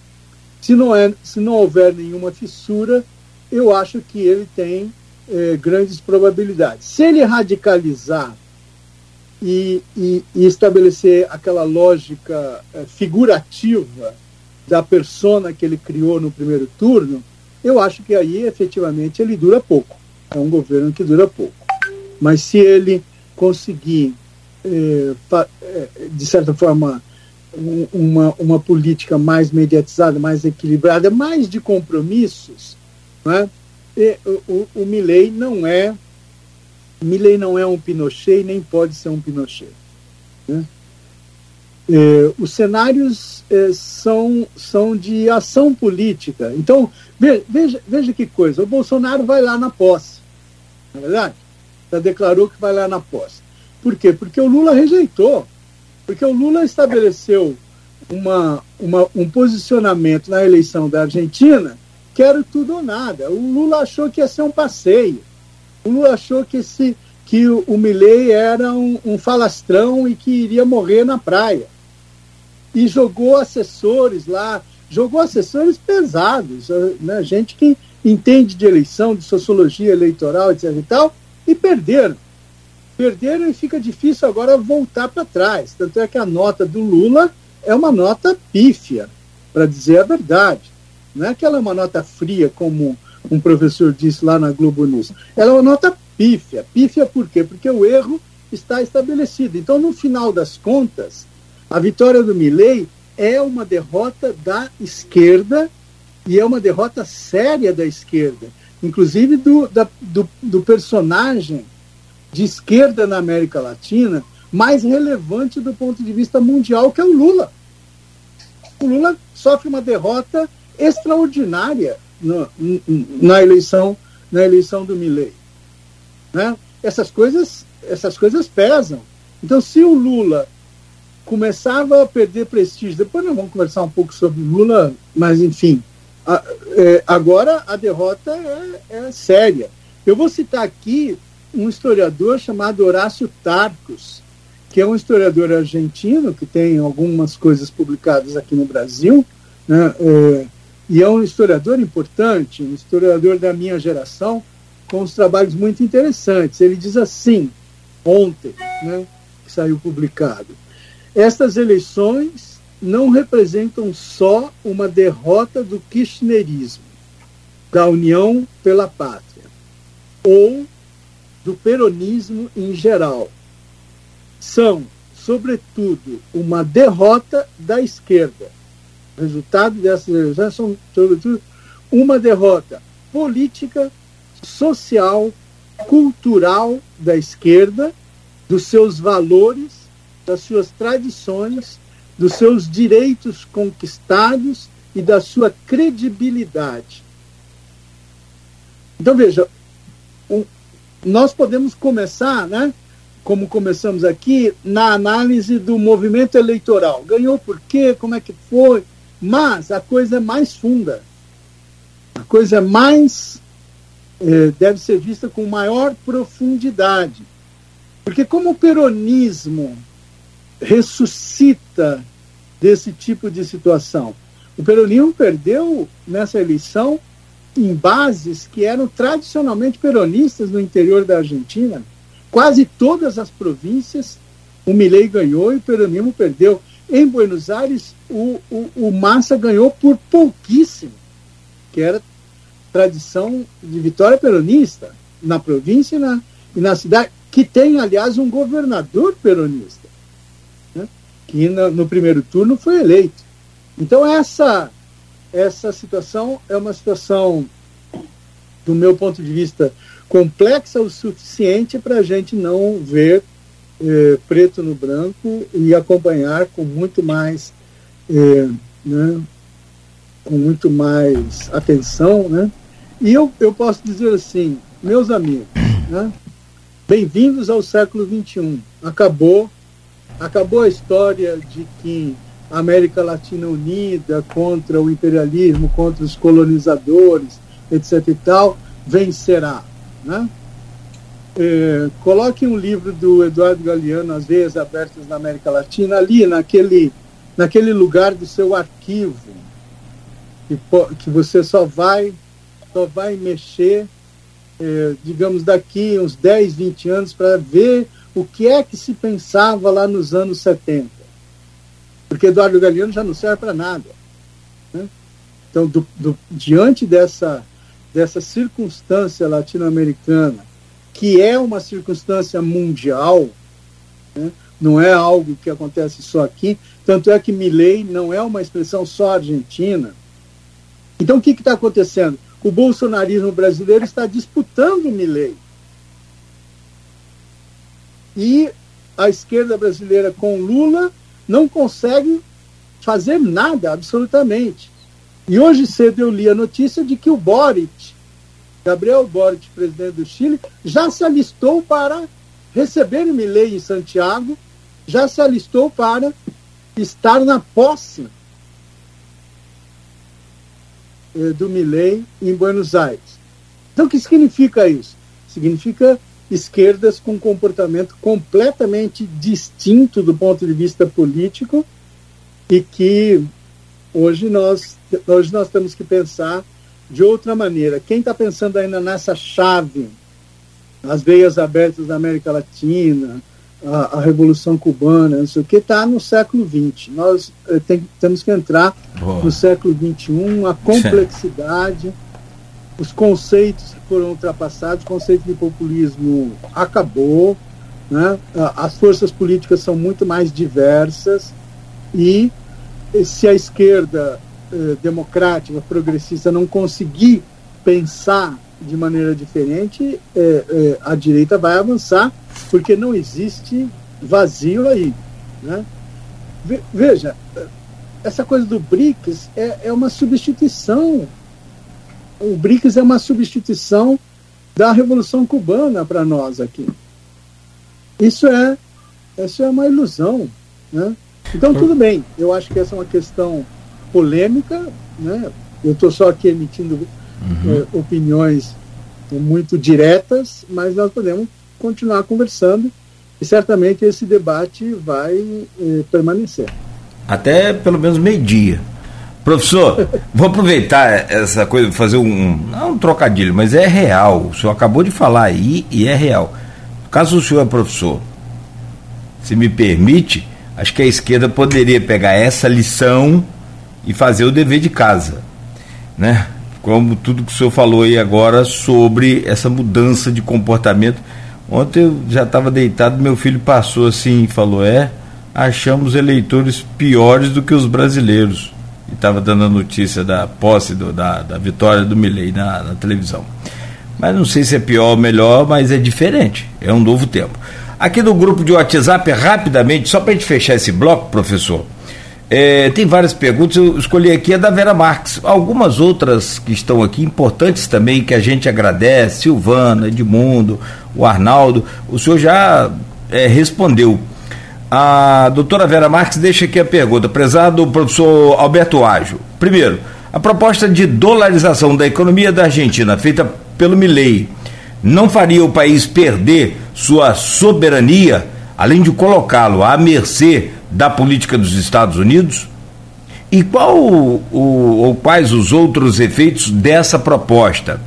se não, é, se não houver nenhuma fissura, eu acho que ele tem eh, grandes probabilidades. Se ele radicalizar e, e, e estabelecer aquela lógica eh, figurativa da persona que ele criou no primeiro turno, eu acho que aí efetivamente ele dura pouco. É um governo que dura pouco. Mas se ele conseguir, eh, de certa forma, uma, uma política mais mediatizada, mais equilibrada, mais de compromissos, né? E, o, o Milley não é Milley não é um Pinochet nem pode ser um Pinochet. Né? É, os cenários é, são, são de ação política. Então, veja, veja que coisa: o Bolsonaro vai lá na posse, não é verdade? Já declarou que vai lá na posse. Por quê? Porque o Lula rejeitou. Porque o Lula estabeleceu uma, uma, um posicionamento na eleição da Argentina que era tudo ou nada. O Lula achou que ia ser um passeio. O Lula achou que, esse, que o, o Milley era um, um falastrão e que iria morrer na praia e jogou assessores lá, jogou assessores pesados, né, gente que entende de eleição, de sociologia eleitoral, etc. e tal, e perderam. Perderam e fica difícil agora voltar para trás. Tanto é que a nota do Lula é uma nota pífia, para dizer a verdade. Não é que ela é uma nota fria, como um professor disse lá na Globo News. Ela é uma nota pífia. Pífia por quê? Porque o erro está estabelecido. Então, no final das contas, a vitória do Milley é uma derrota da esquerda e é uma derrota séria da esquerda, inclusive do, da, do, do personagem de esquerda na América Latina mais relevante do ponto de vista mundial, que é o Lula. O Lula sofre uma derrota extraordinária no, na eleição na eleição do Milley. Né? Essas coisas essas coisas pesam. Então, se o Lula começava a perder prestígio. Depois nós vamos conversar um pouco sobre Lula, mas enfim. A, é, agora a derrota é, é, séria. Eu vou citar aqui um historiador chamado Horácio Tarcos, que é um historiador argentino que tem algumas coisas publicadas aqui no Brasil, né, é, e é um historiador importante, um historiador da minha geração, com uns trabalhos muito interessantes. Ele diz assim, ontem, né, que saiu publicado. Estas eleições não representam só uma derrota do kirchnerismo, da União pela Pátria, ou do peronismo em geral. São, sobretudo, uma derrota da esquerda. Resultado dessas eleições são, sobretudo, uma derrota política, social, cultural da esquerda, dos seus valores das suas tradições, dos seus direitos conquistados e da sua credibilidade. Então, veja, um, nós podemos começar, né, como começamos aqui, na análise do movimento eleitoral. Ganhou por quê? Como é que foi? Mas a coisa mais funda. A coisa mais. Eh, deve ser vista com maior profundidade. Porque, como o peronismo ressuscita desse tipo de situação. O peronismo perdeu nessa eleição em bases que eram tradicionalmente peronistas no interior da Argentina. Quase todas as províncias o Milei ganhou e o peronismo perdeu. Em Buenos Aires, o, o, o Massa ganhou por pouquíssimo, que era tradição de vitória peronista na província e na, e na cidade, que tem, aliás, um governador peronista que no primeiro turno foi eleito. Então essa essa situação é uma situação, do meu ponto de vista, complexa o suficiente para a gente não ver eh, preto no branco e acompanhar com muito mais eh, né, com muito mais atenção, né? E eu, eu posso dizer assim, meus amigos, né? bem-vindos ao século XXI. Acabou, acabou a história de que a América Latina unida contra o imperialismo, contra os colonizadores, etc. e tal, vencerá. Né? É, coloque um livro do Eduardo Galeano, As Veias Abertas na América Latina, ali naquele, naquele lugar do seu arquivo, que, que você só vai, só vai mexer, é, digamos, daqui uns 10, 20 anos para ver o que é que se pensava lá nos anos 70. Porque Eduardo Galeano já não serve para nada. Né? Então, do, do, diante dessa, dessa circunstância latino-americana, que é uma circunstância mundial, né? não é algo que acontece só aqui, tanto é que Milley não é uma expressão só argentina. Então, o que está acontecendo? O bolsonarismo brasileiro está disputando Milley. E a esquerda brasileira com Lula não consegue fazer nada, absolutamente. E hoje cedo eu li a notícia de que o Boric, Gabriel Boric, presidente do Chile, já se alistou para receber Milei em Santiago, já se alistou para estar na posse eh, do Milei em Buenos Aires. Então, o que significa isso? Significa esquerdas com comportamento completamente distinto do ponto de vista político e que hoje nós, hoje nós temos que pensar de outra maneira. Quem está pensando ainda nessa chave, as veias abertas da América Latina, a, a Revolução Cubana, não sei o que, está no século XX. Nós eh, tem, temos que entrar Boa. no século XXI, a complexidade os conceitos que foram ultrapassados, o conceito de populismo acabou, né? as forças políticas são muito mais diversas e se a esquerda eh, democrática, progressista não conseguir pensar de maneira diferente, eh, eh, a direita vai avançar, porque não existe vazio aí. Né? Veja, essa coisa do BRICS é, é uma substituição o BRICS é uma substituição da Revolução Cubana para nós aqui. Isso é, isso é uma ilusão. Né? Então, tudo bem, eu acho que essa é uma questão polêmica, né? eu estou só aqui emitindo uhum. eh, opiniões muito diretas, mas nós podemos continuar conversando e certamente esse debate vai eh, permanecer. Até pelo menos meio-dia. Professor, vou aproveitar essa coisa, fazer um. Não um trocadilho, mas é real. O senhor acabou de falar aí e é real. Caso o senhor é professor, se me permite, acho que a esquerda poderia pegar essa lição e fazer o dever de casa. Né? Como tudo que o senhor falou aí agora sobre essa mudança de comportamento. Ontem eu já estava deitado, meu filho passou assim e falou: É, achamos eleitores piores do que os brasileiros e estava dando a notícia da posse do, da, da vitória do Milley na, na, televisão. Mas não sei se é pior ou melhor, mas é diferente, é um novo tempo. Aqui no grupo de WhatsApp, rapidamente, só para a gente fechar esse bloco, professor, é, tem várias perguntas, eu escolhi aqui a da Vera Marques. Algumas outras que estão aqui, importantes também, que a gente agradece, Silvana, Edmundo, o Arnaldo, o senhor já é, respondeu. A doutora Vera Marques deixa aqui a pergunta, prezado professor Alberto Ágio. Primeiro, a proposta de dolarização da economia da Argentina, feita pelo Milei, não faria o país perder sua soberania, além de colocá-lo à mercê da política dos Estados Unidos? E qual o, ou quais os outros efeitos dessa proposta?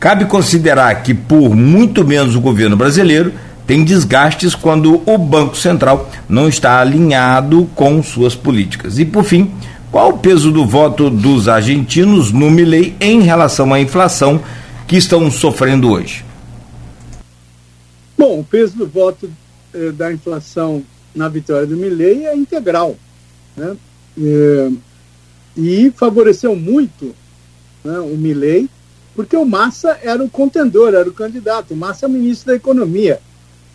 Cabe considerar que, por muito menos o governo brasileiro, tem desgastes quando o Banco Central não está alinhado com suas políticas. E, por fim, qual o peso do voto dos argentinos no Milei em relação à inflação que estão sofrendo hoje? Bom, o peso do voto eh, da inflação na vitória do Milei é integral. Né? Eh, e favoreceu muito né, o Milei, porque o Massa era o contendor, era o candidato. O Massa é o ministro da Economia.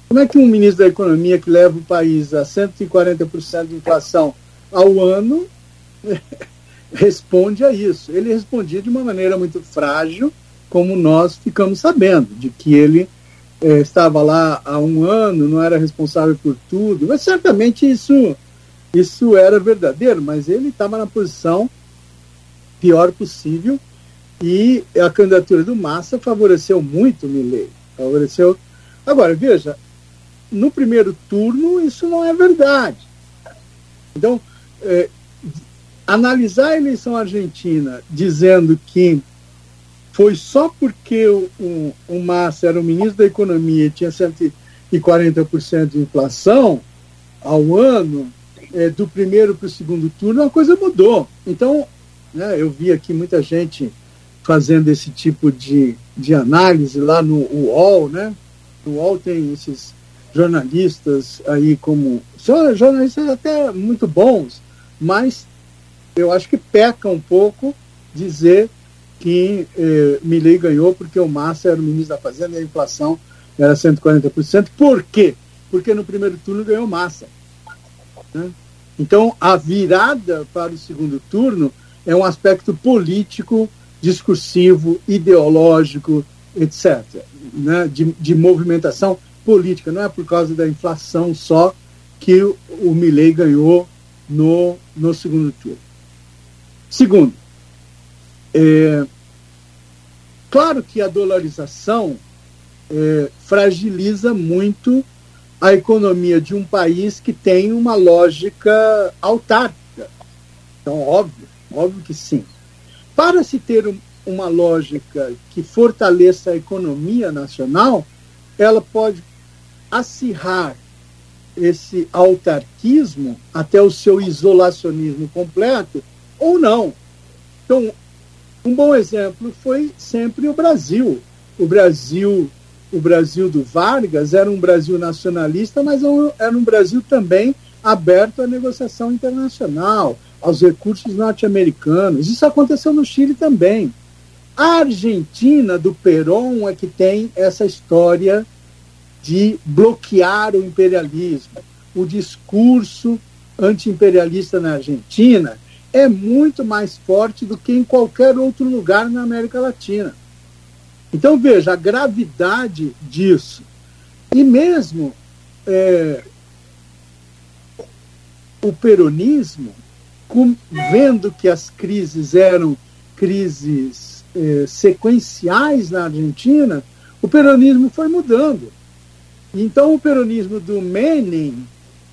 Como é que um ministro da Economia que leva o país a 140% de inflação ao ano responde a isso. Ele respondia de uma maneira muito frágil, como nós ficamos sabendo, de que ele é, estava lá há um ano, não era responsável por tudo. Mas certamente isso, isso era verdadeiro, mas ele estava na posição pior possível e a candidatura do Massa favoreceu muito o Milley. Favoreceu. Agora, veja, no primeiro turno isso não é verdade. Então, é, analisar a eleição argentina dizendo que foi só porque o, o, o Massa era o ministro da Economia e tinha 140% de inflação ao ano, é, do primeiro para o segundo turno, a coisa mudou. Então, né, eu vi aqui muita gente fazendo esse tipo de, de análise lá no UOL, né? No UOL tem esses jornalistas aí como são jornalistas até muito bons, mas eu acho que peca um pouco dizer que eh, Milley ganhou porque o Massa era o ministro da Fazenda e a inflação era 140%. Por quê? Porque no primeiro turno ganhou Massa. Né? Então, a virada para o segundo turno é um aspecto político, discursivo, ideológico, etc., né? de, de movimentação política. Não é por causa da inflação só que o, o Milley ganhou no, no segundo turno. Segundo, é, claro que a dolarização é, fragiliza muito a economia de um país que tem uma lógica autárquica. Então, óbvio, óbvio que sim. Para se ter um, uma lógica que fortaleça a economia nacional, ela pode acirrar esse autarquismo até o seu isolacionismo completo ou não. Então, um bom exemplo foi sempre o Brasil. O Brasil, o Brasil do Vargas era um Brasil nacionalista, mas era um Brasil também aberto à negociação internacional, aos recursos norte-americanos. Isso aconteceu no Chile também. A Argentina do Perón é que tem essa história de bloquear o imperialismo. O discurso anti-imperialista na Argentina é muito mais forte do que em qualquer outro lugar na América Latina. Então, veja a gravidade disso. E mesmo é, o peronismo, com, vendo que as crises eram crises é, sequenciais na Argentina, o peronismo foi mudando. Então, o peronismo do Menem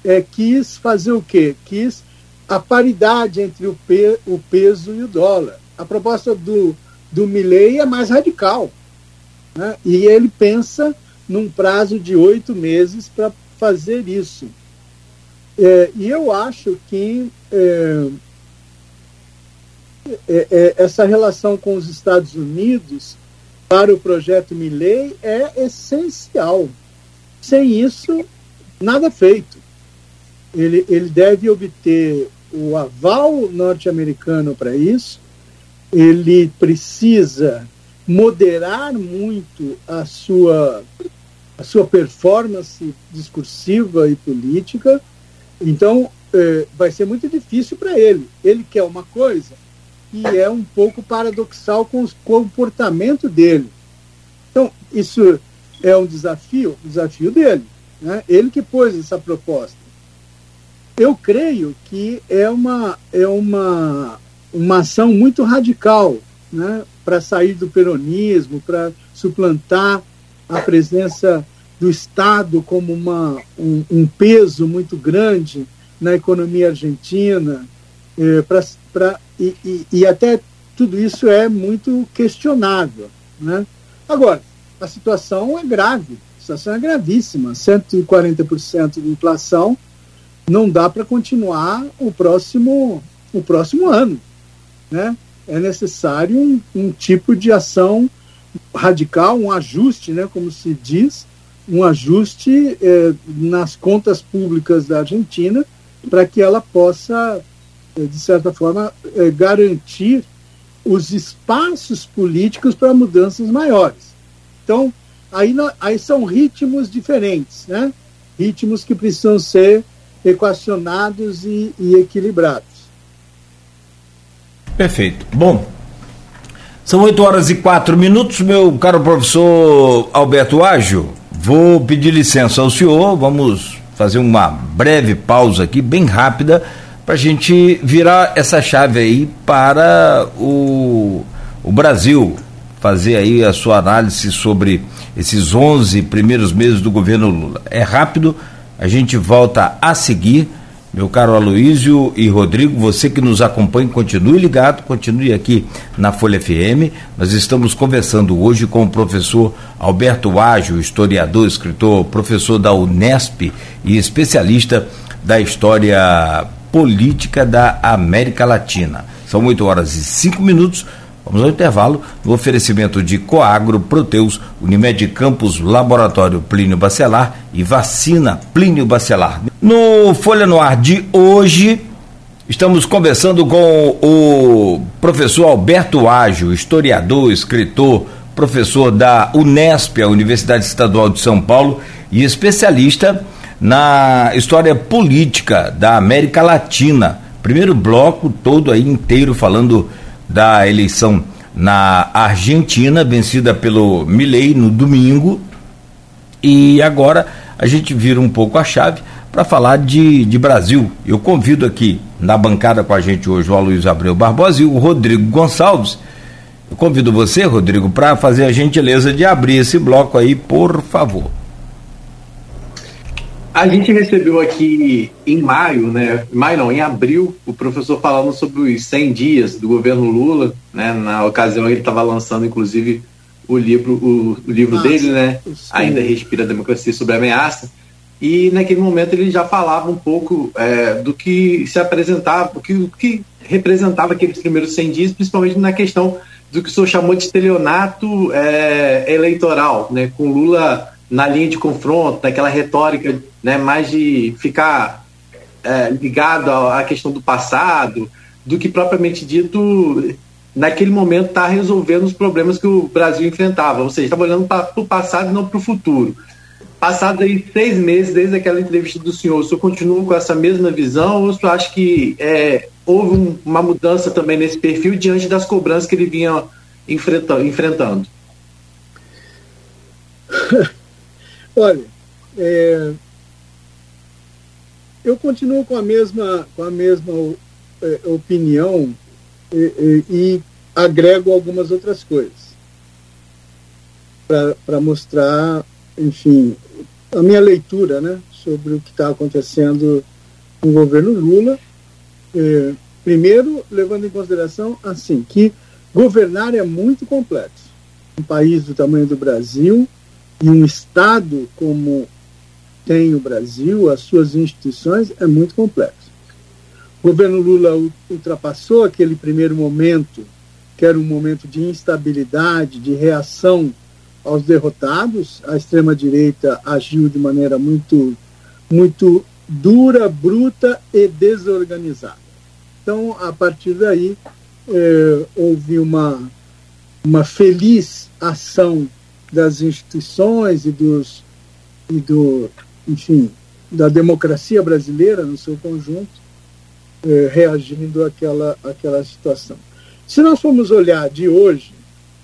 é, quis fazer o quê? Quis a paridade entre o, pe o peso e o dólar. A proposta do, do Milley é mais radical. Né? E ele pensa num prazo de oito meses para fazer isso. É, e eu acho que é, é, é, essa relação com os Estados Unidos para o projeto Milley é essencial. Sem isso, nada feito. Ele, ele deve obter o aval norte-americano para isso, ele precisa moderar muito a sua, a sua performance discursiva e política. Então, é, vai ser muito difícil para ele. Ele quer uma coisa e é um pouco paradoxal com o comportamento dele. Então, isso é um desafio, desafio dele. Né? Ele que pôs essa proposta. Eu creio que é uma, é uma, uma ação muito radical né, para sair do peronismo, para suplantar a presença do Estado como uma, um, um peso muito grande na economia argentina, é, pra, pra, e, e, e, até tudo isso é muito questionável. Né? Agora, a situação é grave, a situação é gravíssima, 140% de inflação, não dá para continuar o próximo, o próximo ano. Né? É necessário um, um, tipo de ação radical, um ajuste, né, como se diz, um ajuste eh, nas contas públicas da Argentina para que ela possa, eh, de certa forma, eh, garantir os espaços políticos para mudanças maiores. Então, aí, aí são ritmos diferentes, né? ritmos que precisam ser equacionados e, e equilibrados. Perfeito. Bom, são 8 horas e 4 minutos, meu caro professor Alberto Ágio. Vou pedir licença ao senhor, vamos fazer uma breve pausa aqui, bem rápida, para a gente virar essa chave aí para o, o Brasil, fazer aí a sua análise sobre esses 11 primeiros meses do governo Lula. É rápido, a gente volta a seguir. Meu caro Aloísio e Rodrigo, você que nos acompanha, continue ligado, continue aqui na Folha FM. Nós estamos conversando hoje com o professor Alberto Ágio, historiador, escritor, professor da Unesp e especialista da história política da América Latina. São 8 horas e 5 minutos. Vamos ao intervalo no oferecimento de Coagro, Proteus, Unimed Campos, Laboratório Plínio Bacelar e Vacina Plínio Bacelar. No Folha no Ar de hoje, estamos conversando com o professor Alberto Ágio, historiador, escritor, professor da Unesp, a Universidade Estadual de São Paulo, e especialista na história política da América Latina. Primeiro bloco todo aí inteiro falando da eleição na Argentina, vencida pelo Milei no domingo. E agora a gente vira um pouco a chave para falar de, de Brasil. Eu convido aqui na bancada com a gente hoje o Luiz Abreu Barbosa e o Rodrigo Gonçalves. Eu convido você, Rodrigo, para fazer a gentileza de abrir esse bloco aí, por favor. A gente recebeu aqui em maio, né? Maio não, em abril, o professor falando sobre os 100 dias do governo Lula, né? Na ocasião ele estava lançando, inclusive, o livro, o, o livro Nossa, dele, né? Ainda respira a democracia sobre a ameaça. E naquele momento ele já falava um pouco é, do que se apresentava, o que, que representava aqueles primeiros 100 dias, principalmente na questão do que o senhor chamou de estelionato é, eleitoral, né? Com Lula na linha de confronto, naquela retórica né, mais de ficar é, ligado à questão do passado, do que propriamente dito, naquele momento, está resolvendo os problemas que o Brasil enfrentava. Ou seja, estava olhando para o passado e não para o futuro. Passado aí seis meses desde aquela entrevista do senhor, o senhor continua com essa mesma visão ou o senhor acha que é, houve um, uma mudança também nesse perfil diante das cobranças que ele vinha enfrentando? Olha, é, eu continuo com a mesma, com a mesma é, opinião e, e, agrego algumas outras coisas para mostrar, enfim, a minha leitura né, sobre o que está acontecendo no governo Lula. É, primeiro, levando em consideração assim que governar é muito complexo. Um país do tamanho do Brasil, e um Estado como tem o Brasil, as suas instituições, é muito complexo. O governo Lula ultrapassou aquele primeiro momento, que era um momento de instabilidade, de reação aos derrotados. A extrema-direita agiu de maneira muito, muito dura, bruta e desorganizada. Então, a partir daí, eh, houve uma, uma feliz ação das instituições e dos e do enfim da democracia brasileira no seu conjunto eh, reagindo àquela àquela situação. Se nós formos olhar de hoje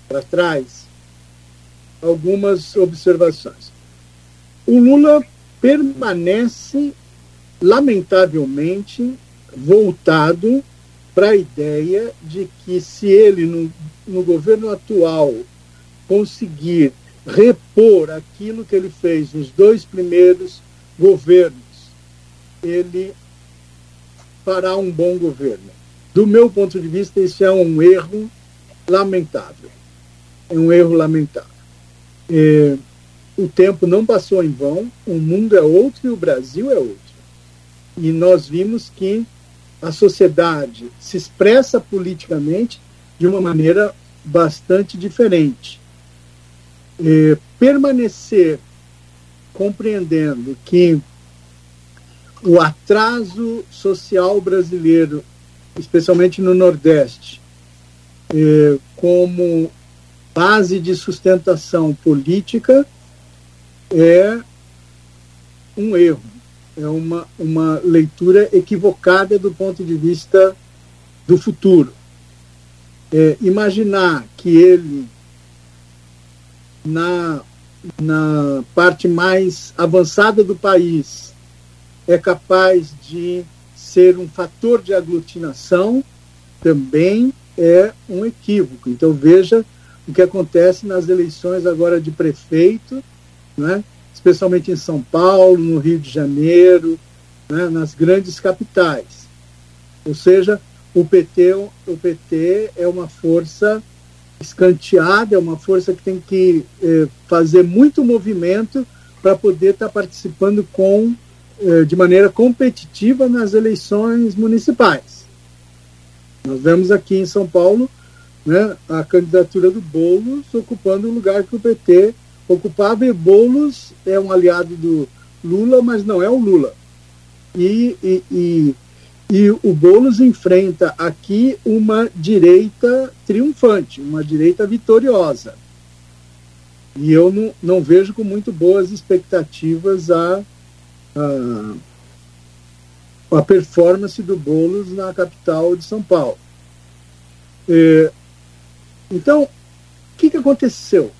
para trás algumas observações. O Lula permanece lamentavelmente voltado para a ideia de que se ele no, no governo atual conseguir repor aquilo que ele fez nos dois primeiros governos, ele fará um bom governo. Do meu ponto de vista, isso é um erro lamentável. É um erro lamentável. É, o tempo não passou em vão, o mundo é outro e o Brasil é outro. E nós vimos que a sociedade se expressa politicamente de uma maneira bastante diferente é, permanecer compreendendo que o atraso social brasileiro, especialmente no Nordeste, é, como base de sustentação política, é um erro, é uma, uma leitura equivocada do ponto de vista do futuro. é, imaginar que ele, na, na parte mais avançada do país, é capaz de ser um fator de aglutinação, também é um equívoco. Então, veja o que acontece nas eleições agora de prefeito, né? especialmente em São Paulo, no Rio de Janeiro, né? nas grandes capitais. Ou seja, o PT, o PT é uma força escanteada, é uma força que tem que eh, fazer muito movimento para poder estar tá participando com, eh, de maneira competitiva nas eleições municipais. Nós vemos aqui em São Paulo né, a candidatura do Boulos ocupando o lugar que o PT ocupava, e Boulos é um aliado do Lula, mas não é o Lula. E, e, e e o Boulos enfrenta aqui uma direita triunfante, uma direita vitoriosa. E eu não, não vejo com muito boas expectativas a, a, a performance do Boulos na capital de São Paulo. É, então, o que, que aconteceu?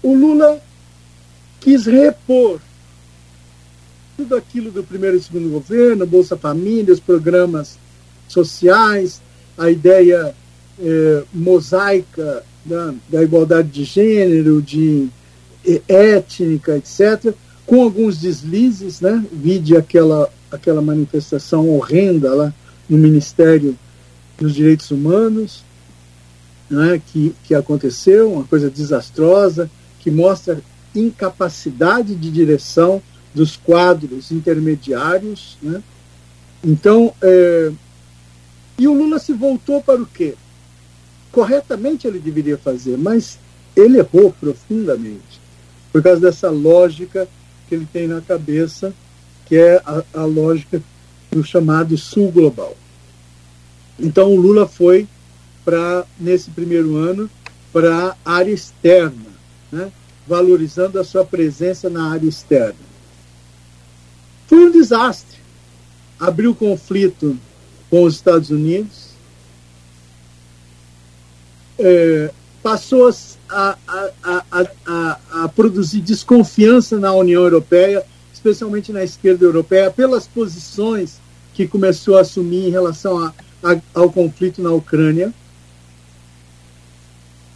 O Lula quis repor tudo aquilo do primeiro e segundo governo, Bolsa Família, os programas sociais, a ideia é, mosaica da, da, igualdade de gênero, de é, étnica, etc., com alguns deslizes, né? Vide aquela, aquela manifestação horrenda lá no Ministério dos Direitos Humanos, né? que, que aconteceu, uma coisa desastrosa, que mostra incapacidade de direção dos quadros intermediários. Né? Então, é, e o Lula se voltou para o quê? Corretamente ele deveria fazer, mas ele errou profundamente, por causa dessa lógica que ele tem na cabeça, que é a, a lógica do chamado Sul Global. Então o Lula foi para, nesse primeiro ano, para a área externa, né? valorizando a sua presença na área externa. Foi um desastre. Abriu conflito com os Estados Unidos, é, passou a, a, a, a, produzir desconfiança na União Europeia, especialmente na esquerda europeia, pelas posições que começou a assumir em relação ao conflito na Ucrânia.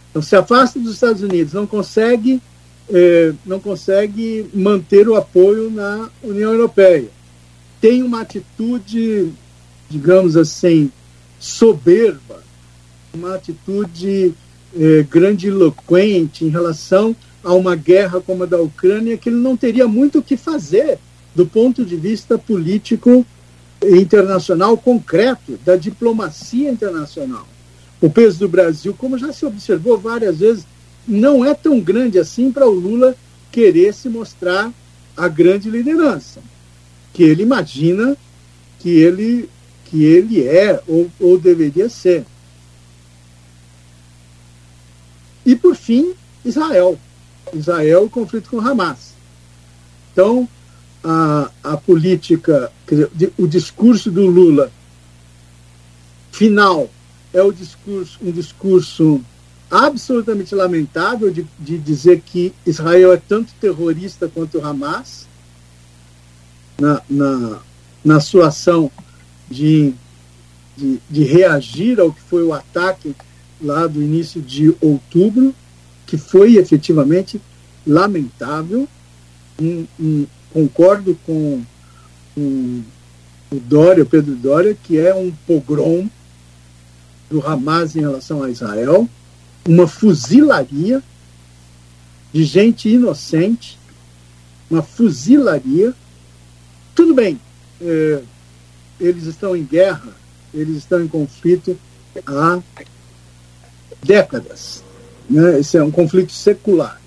Então, se afasta dos Estados Unidos, não consegue é, não consegue manter o apoio na União Europeia. Tem uma atitude, digamos assim, soberba, uma atitude é, grandiloquente em relação a uma guerra como a da Ucrânia, que ele não teria muito o que fazer do ponto de vista político internacional concreto, da diplomacia internacional. O peso do Brasil, como já se observou várias vezes, não é tão grande assim para o Lula querer se mostrar a grande liderança que ele imagina que ele que ele é ou, ou deveria ser. E por fim, Israel. Israel, o conflito com Hamas. Então, a, a política, dizer, o discurso do Lula final é o discurso, um discurso absolutamente lamentável de, de dizer que Israel é tanto terrorista quanto o Hamas na, na, na sua ação de, de, de reagir ao que foi o ataque lá do início de outubro, que foi efetivamente lamentável. Um, um, concordo com um, o Dória, o Pedro Dória, que é um pogrom do Hamas em relação a Israel uma fuzilaria de gente inocente, uma fuzilaria. Tudo bem, é, eles estão em guerra, eles estão em conflito há décadas. Né? Esse é um conflito secular.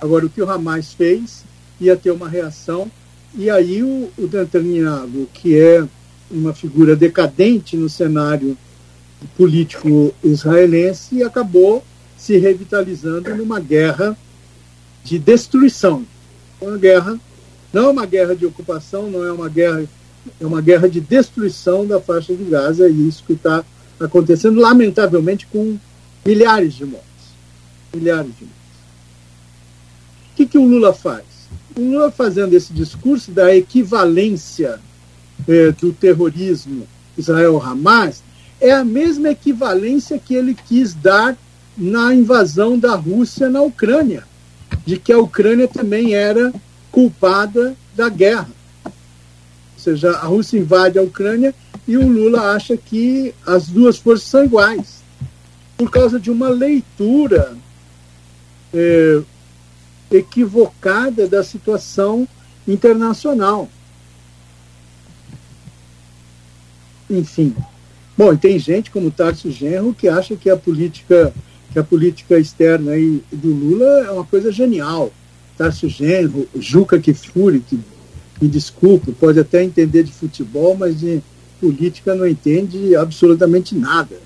Agora, o que o Hamas fez ia ter uma reação, e aí o, o Netanyahu, que é uma figura decadente no cenário político israelense, acabou se revitalizando numa guerra de destruição. Uma guerra, não é uma guerra de ocupação, não é uma guerra, é uma guerra de destruição da faixa de Gaza, e isso que está acontecendo, lamentavelmente, com milhares de mortes. Milhares de mortes. O que, que o Lula faz? O Lula fazendo esse discurso da equivalência é, do terrorismo Israel-Hamas é a mesma equivalência que ele quis dar na invasão da Rússia na Ucrânia, de que a Ucrânia também era culpada da guerra. Ou seja, a Rússia invade a Ucrânia e o Lula acha que as duas forças são iguais, por causa de uma leitura é, equivocada da situação internacional. Enfim. Bom, e tem gente como Tarso Genro que acha que a política que a política externa aí do Lula é uma coisa genial. Tarso Genro, Juca Kifuri, que me desculpe, pode até entender de futebol, mas de política não entende absolutamente nada,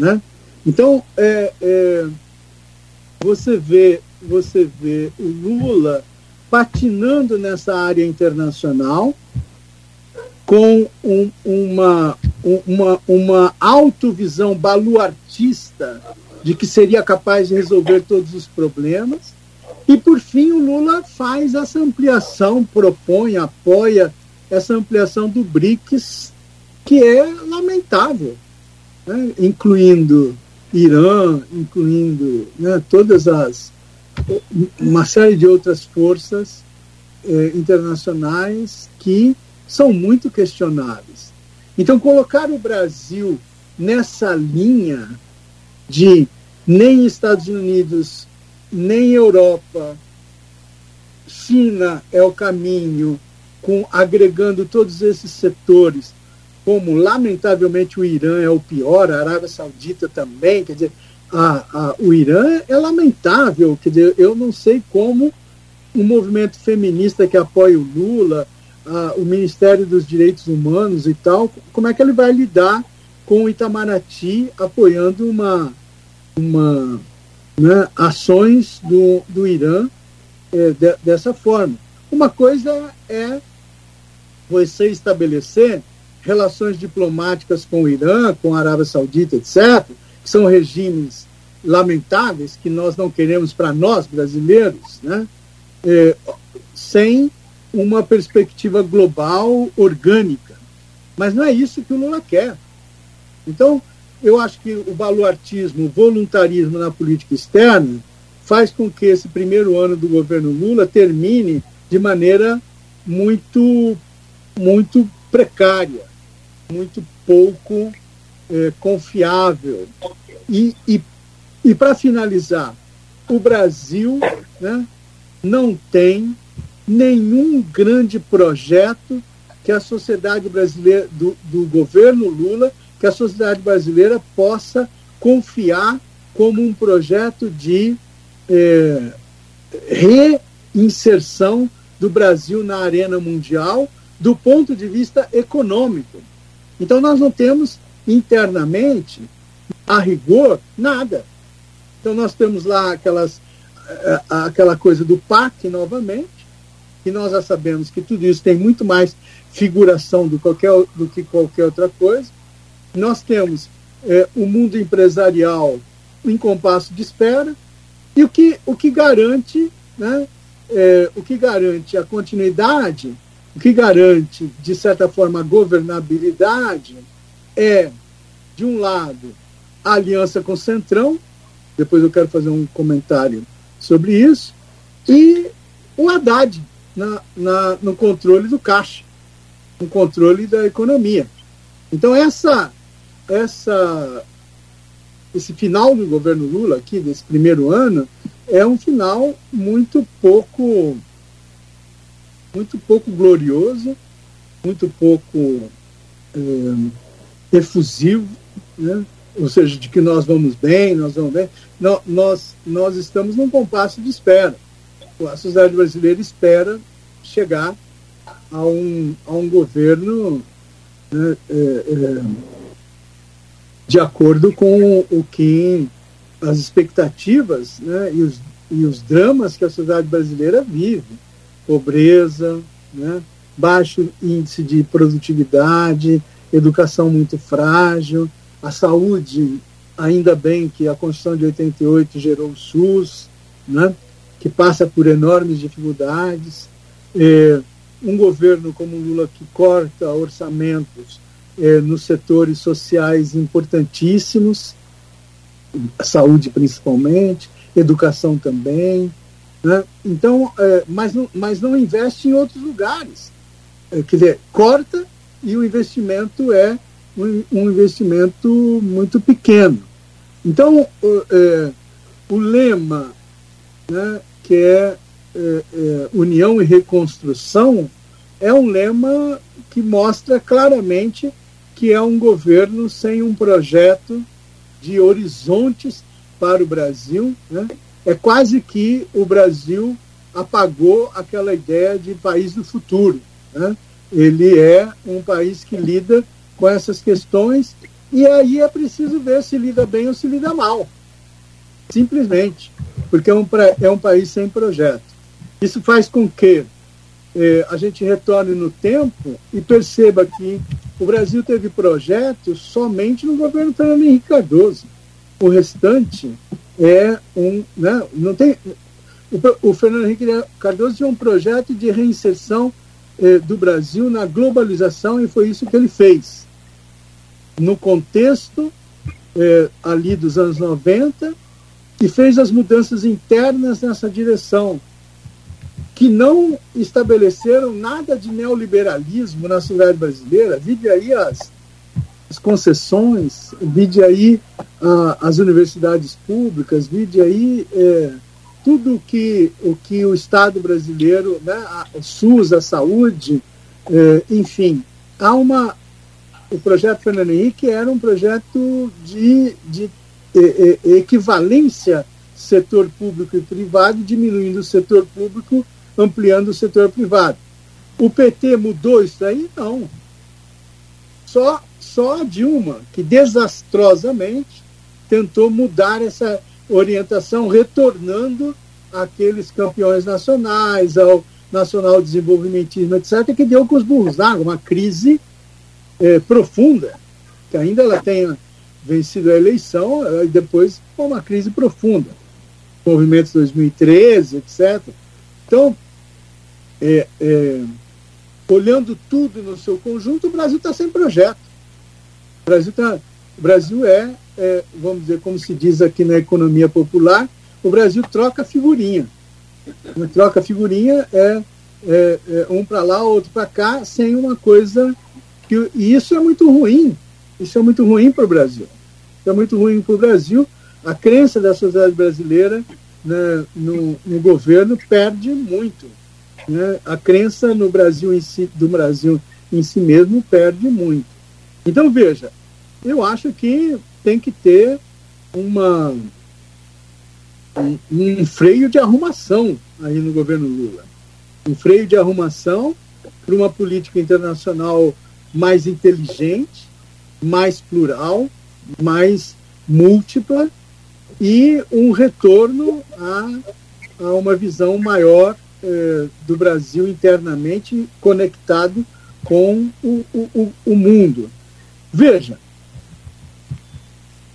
né? Então, é, é, você vê você vê o Lula patinando nessa área internacional com um, uma, uma, uma autovisão baluartista de que seria capaz de resolver todos os problemas. E, por fim, o Lula faz essa ampliação, propõe, apoia essa ampliação do BRICS, que é lamentável, né? incluindo Irã, incluindo né, todas as. uma série de outras forças eh, internacionais que são muito questionáveis. Então, colocar o Brasil nessa linha de nem Estados Unidos, nem Europa, China é o caminho, com agregando todos esses setores, como lamentavelmente o Irã é o pior, a Arábia Saudita também, quer dizer, a, a, o Irã é lamentável, quer dizer, eu não sei como o movimento feminista que apoia o Lula, a, o Ministério dos Direitos Humanos e tal, como é que ele vai lidar com o Itamaraty apoiando uma, uma né, ações do, do Irã é, de, dessa forma. Uma coisa é você estabelecer relações diplomáticas com o Irã, com a Arábia Saudita, etc., que são regimes lamentáveis que nós não queremos para nós brasileiros, né? É, sem uma perspectiva global orgânica. Mas não é isso que o Lula quer. Então, eu acho que o baluartismo, o voluntarismo na política externa faz com que esse primeiro ano do governo Lula termine de maneira muito, muito precária, muito pouco é, confiável. E, e, e para finalizar, o Brasil né, não tem nenhum grande projeto que a sociedade brasileira, do, do governo Lula, que a sociedade brasileira possa confiar como um projeto de é, reinserção do Brasil na arena mundial do ponto de vista econômico. Então, nós não temos internamente, a rigor, nada. Então, nós temos lá aquelas, é, aquela coisa do PAC novamente, que nós já sabemos que tudo isso tem muito mais figuração do, qualquer, do que qualquer outra coisa nós temos é, o mundo empresarial em compasso de espera e o que, o que garante né, é, o que garante a continuidade, o que garante, de certa forma, a governabilidade é, de um lado, a aliança com o Centrão, depois eu quero fazer um comentário sobre isso, e o Haddad na, na, no controle do caixa, no controle da economia. Então, essa essa, esse final do governo Lula aqui, desse primeiro ano, é um final muito pouco muito pouco glorioso, muito pouco é, efusivo, né? ou seja, de que nós vamos bem, nós vamos bem. Nós, nós estamos num compasso de espera. A sociedade brasileira espera chegar a um, a um governo né, é, é, de acordo com o que as expectativas né, e, os, e os dramas que a sociedade brasileira vive. Pobreza, né, baixo índice de produtividade, educação muito frágil, a saúde, ainda bem que a Constituição de 88 gerou o SUS, né, que passa por enormes dificuldades. É, um governo como o Lula que corta orçamentos é, nos setores sociais importantíssimos, saúde principalmente, educação também. Né? Então, é, mas, não, mas não investe em outros lugares. É, quer dizer, corta e o investimento é um, um investimento muito pequeno. Então, o, o lema, né, que é, União e Reconstrução, é um lema que mostra claramente que é um governo sem um projeto de horizontes para o Brasil. Né? É quase que o Brasil apagou aquela ideia de país do futuro. Né? Ele é um país que lida com essas questões e aí é preciso ver se lida bem ou se lida mal. Simplesmente. Porque é um, é um país sem projeto. Isso faz com que eh, a gente retorne no tempo e perceba que o Brasil teve projetos somente no governo Fernando Henrique Cardoso. O restante é um. Né, não tem, o, o Fernando Henrique Cardoso tinha um projeto de reinserção eh, do Brasil na globalização e foi isso que ele fez no contexto é, ali dos anos 90 e fez as mudanças internas nessa direção, que não estabeleceram nada de neoliberalismo na sociedade brasileira. Vide aí as, as concessões, vide aí as universidades públicas, vide aí é, tudo que, o que o Estado brasileiro, né, a, o SUS, a saúde, é, enfim, há uma o projeto Fernando Henrique era um projeto de, de equivalência setor público e privado, diminuindo o setor público, ampliando o setor privado. O PT mudou isso aí? Não. Só, só a Dilma, que desastrosamente tentou mudar essa orientação, retornando àqueles campeões nacionais, ao nacional desenvolvimentismo, etc., que deu com os burros na água, uma crise é, profunda, que ainda ela tenha vencido a eleição, e depois uma crise profunda. Movimentos 2013, etc. Então, é, é, olhando tudo no seu conjunto, o Brasil está sem projeto. O Brasil, tá, o Brasil é, é, vamos dizer, como se diz aqui na economia popular, o Brasil troca figurinha. Troca figurinha é, é, é um para lá, outro para cá, sem uma coisa que, e isso é muito ruim. Isso é muito ruim para o Brasil. Isso é muito ruim para o Brasil. A crença da sociedade brasileira né, no, no, governo perde muito. Né? A crença no Brasil em si, do Brasil em si mesmo perde muito. Então, veja, eu acho que tem que ter uma, um, um freio de arrumação aí no governo Lula. Um freio de arrumação para uma política internacional mais inteligente, mais plural, mais múltipla e um retorno a, a uma visão maior eh, do Brasil internamente conectado com o, o, o mundo. Veja,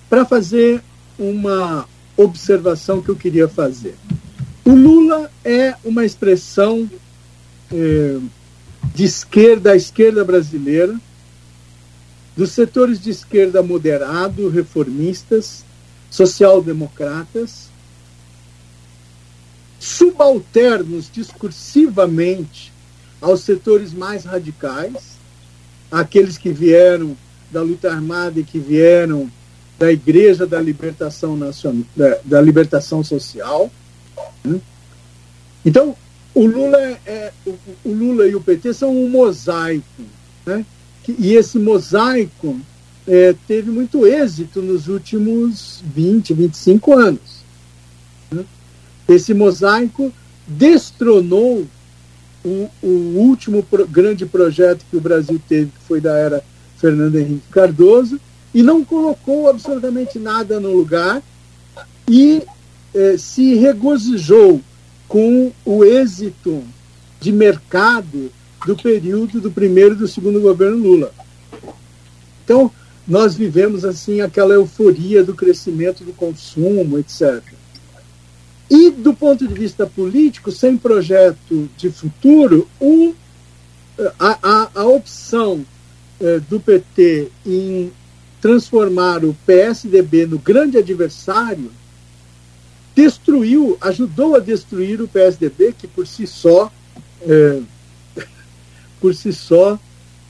para fazer uma observação que eu queria fazer. O Lula é uma expressão eh, de esquerda à esquerda brasileira, dos setores de esquerda moderado, reformistas, social-democratas, subalternos discursivamente aos setores mais radicais, aqueles que vieram da luta armada e que vieram da Igreja da Libertação Nacional, da, da Libertação Social. Né? Então, o Lula, é, o, o, Lula e o PT são um mosaico, né? e esse mosaico é, teve muito êxito nos últimos 20, 25 anos. Esse mosaico destronou o, o último pro, grande projeto que o Brasil teve, que foi da era Fernando Henrique Cardoso, e não colocou absolutamente nada no lugar e é, se regozijou com o êxito de mercado do período do primeiro e do segundo governo Lula. Então, nós vivemos assim aquela euforia do crescimento do consumo, etc. E do ponto de vista político, sem projeto de futuro, o, a, a, a opção eh, do PT em transformar o PSDB no grande adversário destruiu, ajudou a destruir o PSDB, que por si só, eh, por si só,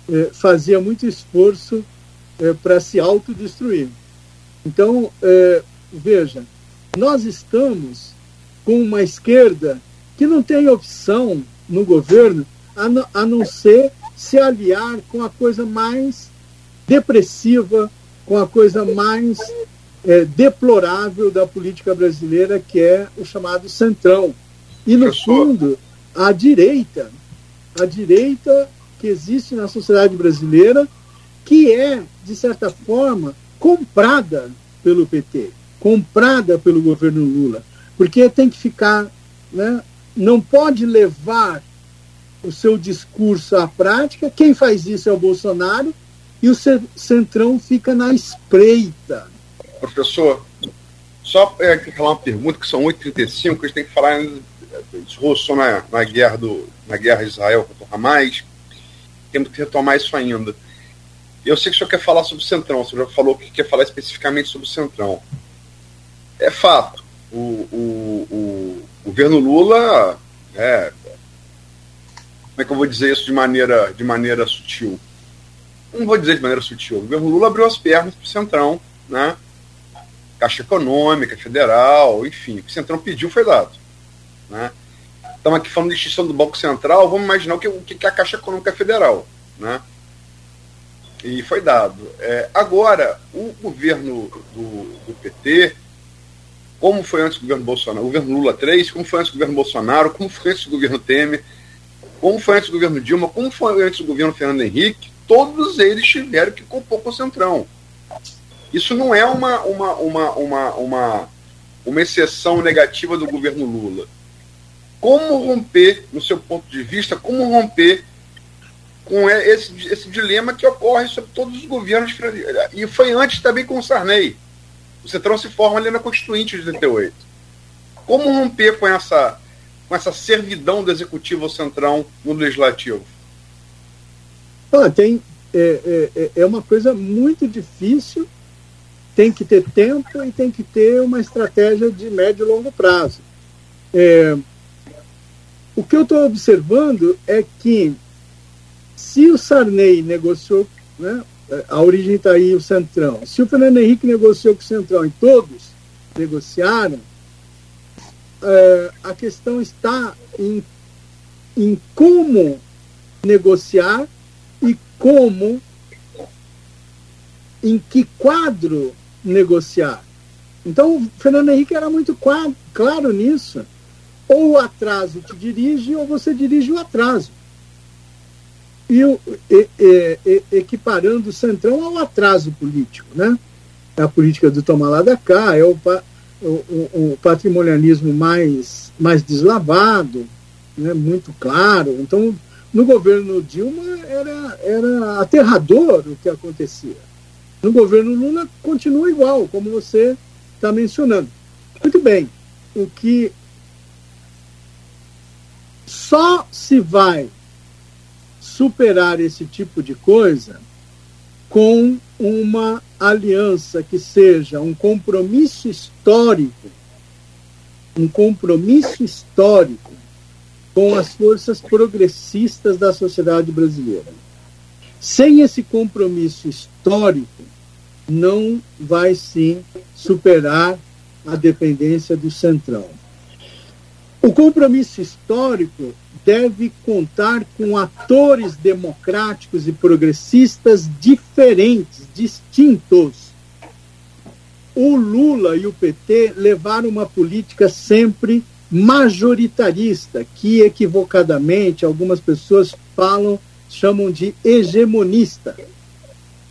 eh, fazia muito esforço é, para se autodestruir. Então, é, veja, nós estamos com uma esquerda que não tem opção no governo a, não, a não ser se aliar com a coisa mais depressiva, com a coisa mais é, deplorável da política brasileira, que é o chamado centrão. E, no fundo, a direita, a direita que existe na sociedade brasileira, que é, de certa forma, comprada pelo PT, comprada pelo governo Lula, porque tem que ficar, né, não pode levar o seu discurso à prática. Quem faz isso é o Bolsonaro e o Centrão fica na espreita. Professor, só é, falar uma pergunta, que são 8h35, a gente tem que falar russo na, na, guerra do, na guerra Israel contra o Hamas, temos que retomar isso ainda. Eu sei que o senhor quer falar sobre o Centrão, o senhor já falou que quer falar especificamente sobre o Centrão. É fato, o, o, o governo Lula, é, como é que eu vou dizer isso de maneira, de maneira sutil? Não vou dizer de maneira sutil. O governo Lula abriu as pernas para o Centrão, né? Caixa Econômica, Federal, enfim, o que o Centrão pediu foi dado. Né? Estamos aqui falando de extinção do Banco Central, vamos imaginar o que, o que é a Caixa Econômica Federal. Né? E foi dado. É, agora, o governo do, do, PT, como foi antes do governo Bolsonaro, o governo Lula 3, como foi antes do governo Bolsonaro, como foi antes do governo Temer, como foi antes do governo Dilma, como foi antes do governo Fernando Henrique, todos eles tiveram que compor com o Centrão. Isso não é uma, uma, uma, uma, uma, uma exceção negativa do governo Lula. Como romper, no seu ponto de vista, como romper com esse, esse dilema que ocorre sobre todos os governos. E foi antes também com o Sarney. Se forma ali na Constituinte de 88. Como romper com essa, com essa servidão do Executivo ao Centrão no Legislativo? Ah, tem, é, é, é uma coisa muito difícil, tem que ter tempo e tem que ter uma estratégia de médio e longo prazo. É, o que eu estou observando é que se o Sarney negociou, né, a origem está aí, o Centrão, se o Fernando Henrique negociou com o Centrão e todos negociaram, é, a questão está em, em como negociar e como, em que quadro negociar. Então, o Fernando Henrique era muito claro nisso. Ou o atraso te dirige, ou você dirige o atraso e, e, e, equiparando o Centrão ao atraso político. Né? A política do tomar lá da cá, é o, o, o patrimonialismo mais, mais deslavado, né? muito claro. Então, no governo Dilma era, era aterrador o que acontecia. No governo Lula continua igual, como você está mencionando. Muito bem, o que só se vai superar esse tipo de coisa com uma aliança que seja um compromisso histórico, um compromisso histórico com as forças progressistas da sociedade brasileira. Sem esse compromisso histórico, não vai sim superar a dependência do Centrão. O compromisso histórico deve contar com atores democráticos e progressistas diferentes, distintos. O Lula e o PT levaram uma política sempre majoritarista, que equivocadamente algumas pessoas falam, chamam de hegemonista,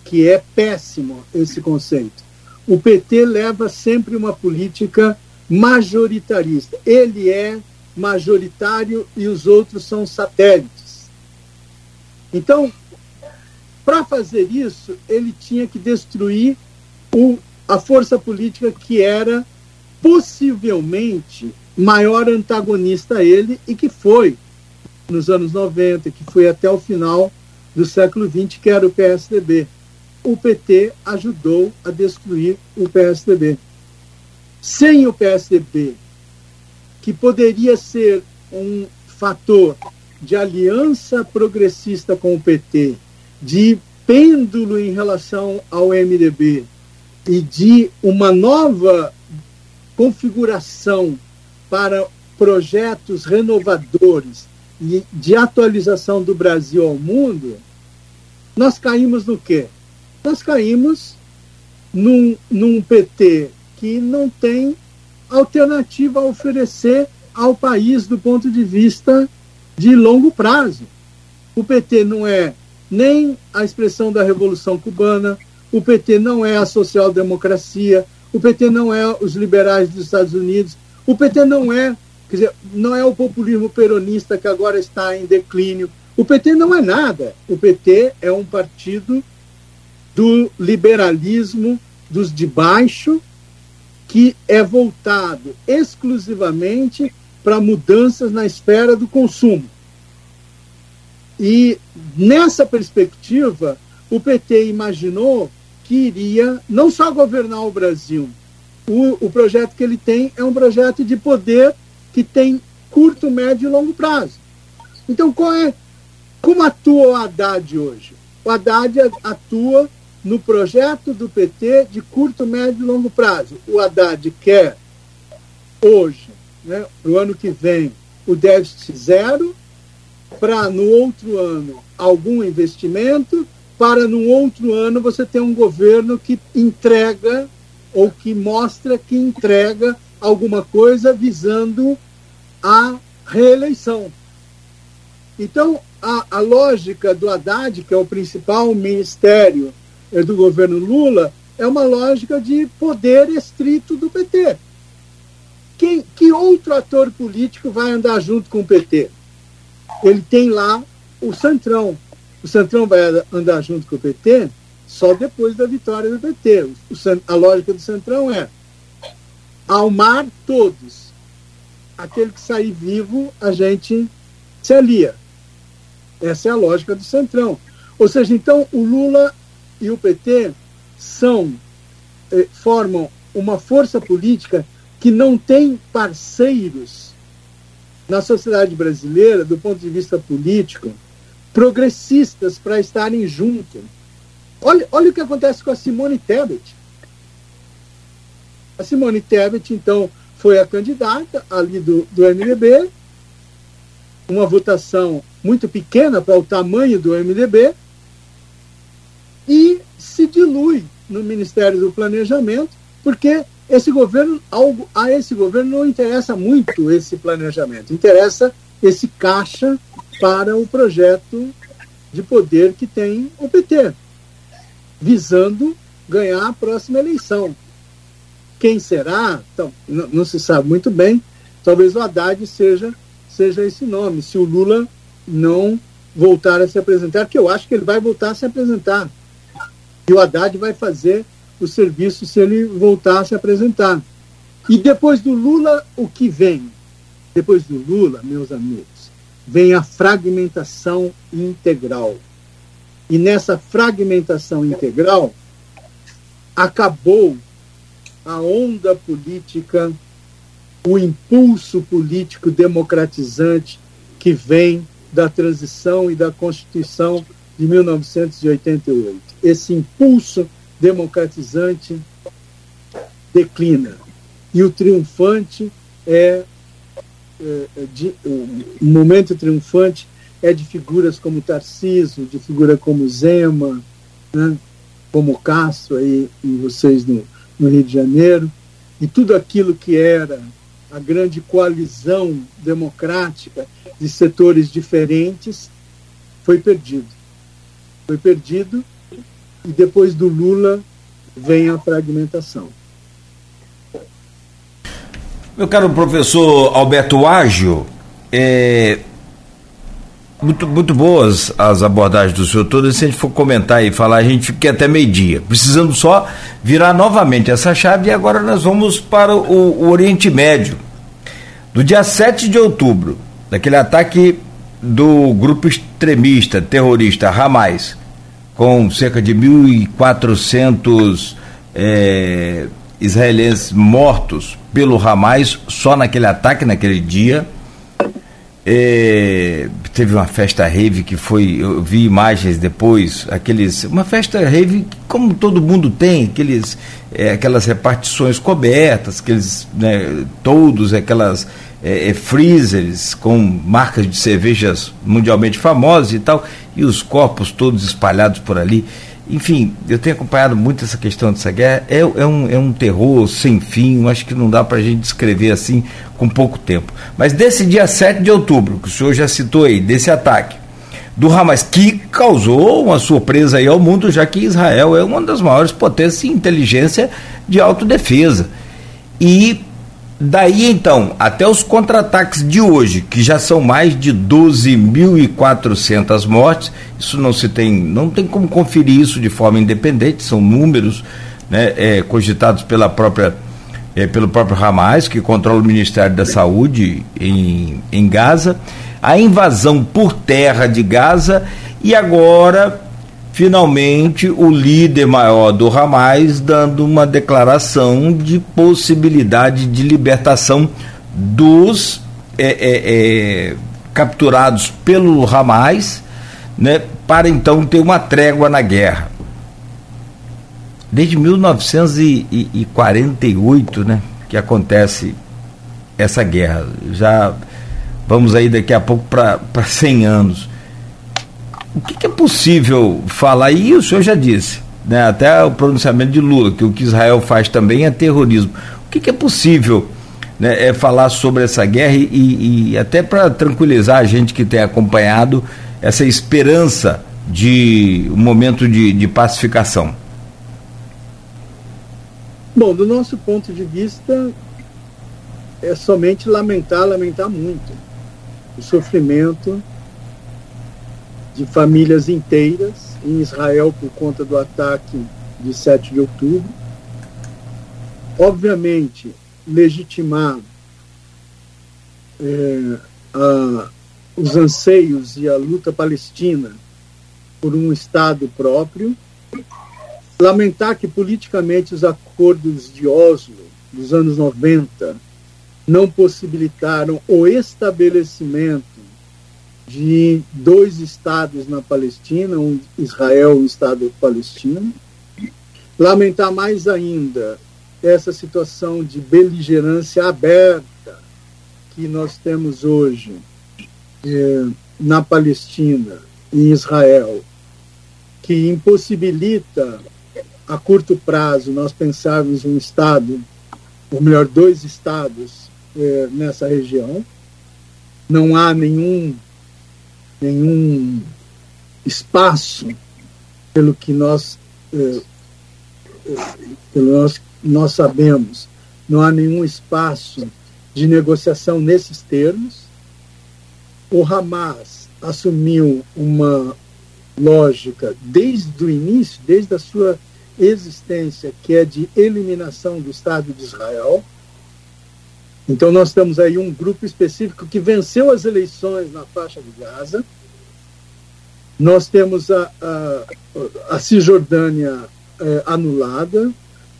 que é péssimo esse conceito. O PT leva sempre uma política majoritarista. Ele é majoritário e os outros são satélites. Então, para fazer isso, ele tinha que destruir o, a força política que era possivelmente maior antagonista a ele e que foi nos anos 90, que foi até o final do século XX, que era o PSDB. O PT ajudou a destruir o PSDB. Sem o PSDB, que poderia ser um fator de aliança progressista com o PT, de pêndulo em relação ao MDB e de uma nova configuração para projetos renovadores e de atualização do Brasil ao mundo, nós caímos no quê? Nós caímos num, num PT que não tem alternativa a oferecer ao país do ponto de vista de longo prazo. O PT não é nem a expressão da Revolução Cubana, o PT não é a social-democracia, o PT não é os liberais dos Estados Unidos, o PT não é, quer dizer, não é o populismo peronista que agora está em declínio. O PT não é nada. O PT é um partido do liberalismo dos de baixo que é voltado exclusivamente para mudanças na esfera do consumo. E nessa perspectiva, o PT imaginou que iria não só governar o Brasil, o, o projeto que ele tem é um projeto de poder que tem curto, médio e longo prazo. Então, qual é, como atua o Haddad hoje? O Haddad atua no projeto do PT de curto, médio e longo prazo. O Haddad quer, hoje, né, para o ano que vem, o déficit zero, para no outro ano algum investimento, para no outro ano você ter um governo que entrega ou que mostra que entrega alguma coisa visando a reeleição. Então, a, a lógica do Haddad, que é o principal ministério do governo Lula, é uma lógica de poder estrito do PT. Quem, que outro ator político vai andar junto com o PT? Ele tem lá o Centrão. O Centrão vai andar junto com o PT só depois da vitória do PT. O, a lógica do Centrão é ao mar todos. Aquele que sair vivo, a gente se alia. Essa é a lógica do Centrão. Ou seja, então o Lula e o PT são eh, formam uma força política que não tem parceiros na sociedade brasileira, do ponto de vista político, progressistas para estarem juntos. Olha, olha o que acontece com a Simone Tebet. A Simone Tebet, então, foi a candidata ali do, do MDB, uma votação muito pequena para o tamanho do MDB, e se dilui no Ministério do Planejamento, porque esse governo, algo, a esse governo não interessa muito esse planejamento, interessa esse caixa para o projeto de poder que tem o PT, visando ganhar a próxima eleição. Quem será? Então, não, se sabe muito bem. Talvez o Haddad seja, seja esse nome, se o Lula não voltar a se apresentar, que eu acho que ele vai voltar a se apresentar. E o Haddad vai fazer o serviço se ele voltar a se apresentar. E depois do Lula, o que vem? Depois do Lula, meus amigos, vem a fragmentação integral. E nessa fragmentação integral, acabou a onda política, o impulso político democratizante que vem da transição e da Constituição de 1988. Esse impulso democratizante declina. E o triunfante é, é, é de, o momento triunfante é de figuras como Tarciso, de figura como Zema, né, como Castro aí, e vocês no, no Rio de Janeiro, e tudo aquilo que era a grande coalizão democrática de setores diferentes foi perdido. Foi perdido e depois do Lula vem a fragmentação. Meu caro professor Alberto Ágio, é, Muito, muito boas as abordagens do senhor todas. Se a gente for comentar e falar, a gente fica até meio-dia. Precisamos só virar novamente essa chave e agora nós vamos para o, o Oriente Médio. Do dia 7 de outubro, daquele ataque do grupo extremista, terrorista Hamas, com cerca de 1.400 é, israelenses mortos pelo Hamas só naquele ataque, naquele dia. É, teve uma festa rave que foi, eu vi imagens depois, aqueles, uma festa rave como todo mundo tem, aqueles, é, aquelas repartições cobertas, aqueles né, todos, aquelas é, é, freezers com marcas de cervejas mundialmente famosas e tal, e os corpos todos espalhados por ali. Enfim, eu tenho acompanhado muito essa questão dessa guerra. É, é, um, é um terror sem fim, acho que não dá para a gente descrever assim com pouco tempo. Mas desse dia 7 de outubro, que o senhor já citou aí, desse ataque do Hamas, que causou uma surpresa aí ao mundo, já que Israel é uma das maiores potências em inteligência de autodefesa. E Daí então, até os contra-ataques de hoje, que já são mais de 12.400 mortes, isso não se tem, não tem como conferir isso de forma independente, são números né, é, cogitados pela própria, é, pelo próprio Hamas, que controla o Ministério da Saúde em, em Gaza, a invasão por terra de Gaza e agora finalmente o líder maior do Hamas dando uma declaração de possibilidade de libertação dos é, é, é, capturados pelo Hamas, né, para então ter uma trégua na guerra. Desde 1948, né, que acontece essa guerra. Já vamos aí daqui a pouco para 100 anos o que, que, é possível falar? E o senhor já disse, né, até o pronunciamento de Lula, que o que Israel faz também é terrorismo. O que, que é possível né, é falar sobre essa guerra e, e até para tranquilizar a gente que tem acompanhado essa esperança de um momento de, de pacificação? Bom, do nosso ponto de vista, é somente lamentar, lamentar muito o sofrimento de famílias inteiras em Israel por conta do ataque de 7 de outubro. Obviamente, legitimar é, a, os anseios e a luta palestina por um Estado próprio. Lamentar que politicamente os acordos de Oslo dos anos 90 não possibilitaram o estabelecimento de dois estados na Palestina, um Israel um Estado palestino. Lamentar mais ainda essa situação de beligerância aberta que nós temos hoje eh, na Palestina e Israel, que impossibilita a curto prazo nós pensarmos um Estado, ou melhor, dois Estados eh, nessa região. Não há nenhum nenhum espaço pelo que nós, eh, eh, pelo nós, nós sabemos, não há nenhum espaço de negociação nesses termos. O Hamas assumiu uma lógica desde o início, desde a sua existência, que é de eliminação do Estado de Israel. Então, nós temos aí um grupo específico que venceu as eleições na faixa de Gaza. Nós temos a, a, a Cisjordânia é, anulada.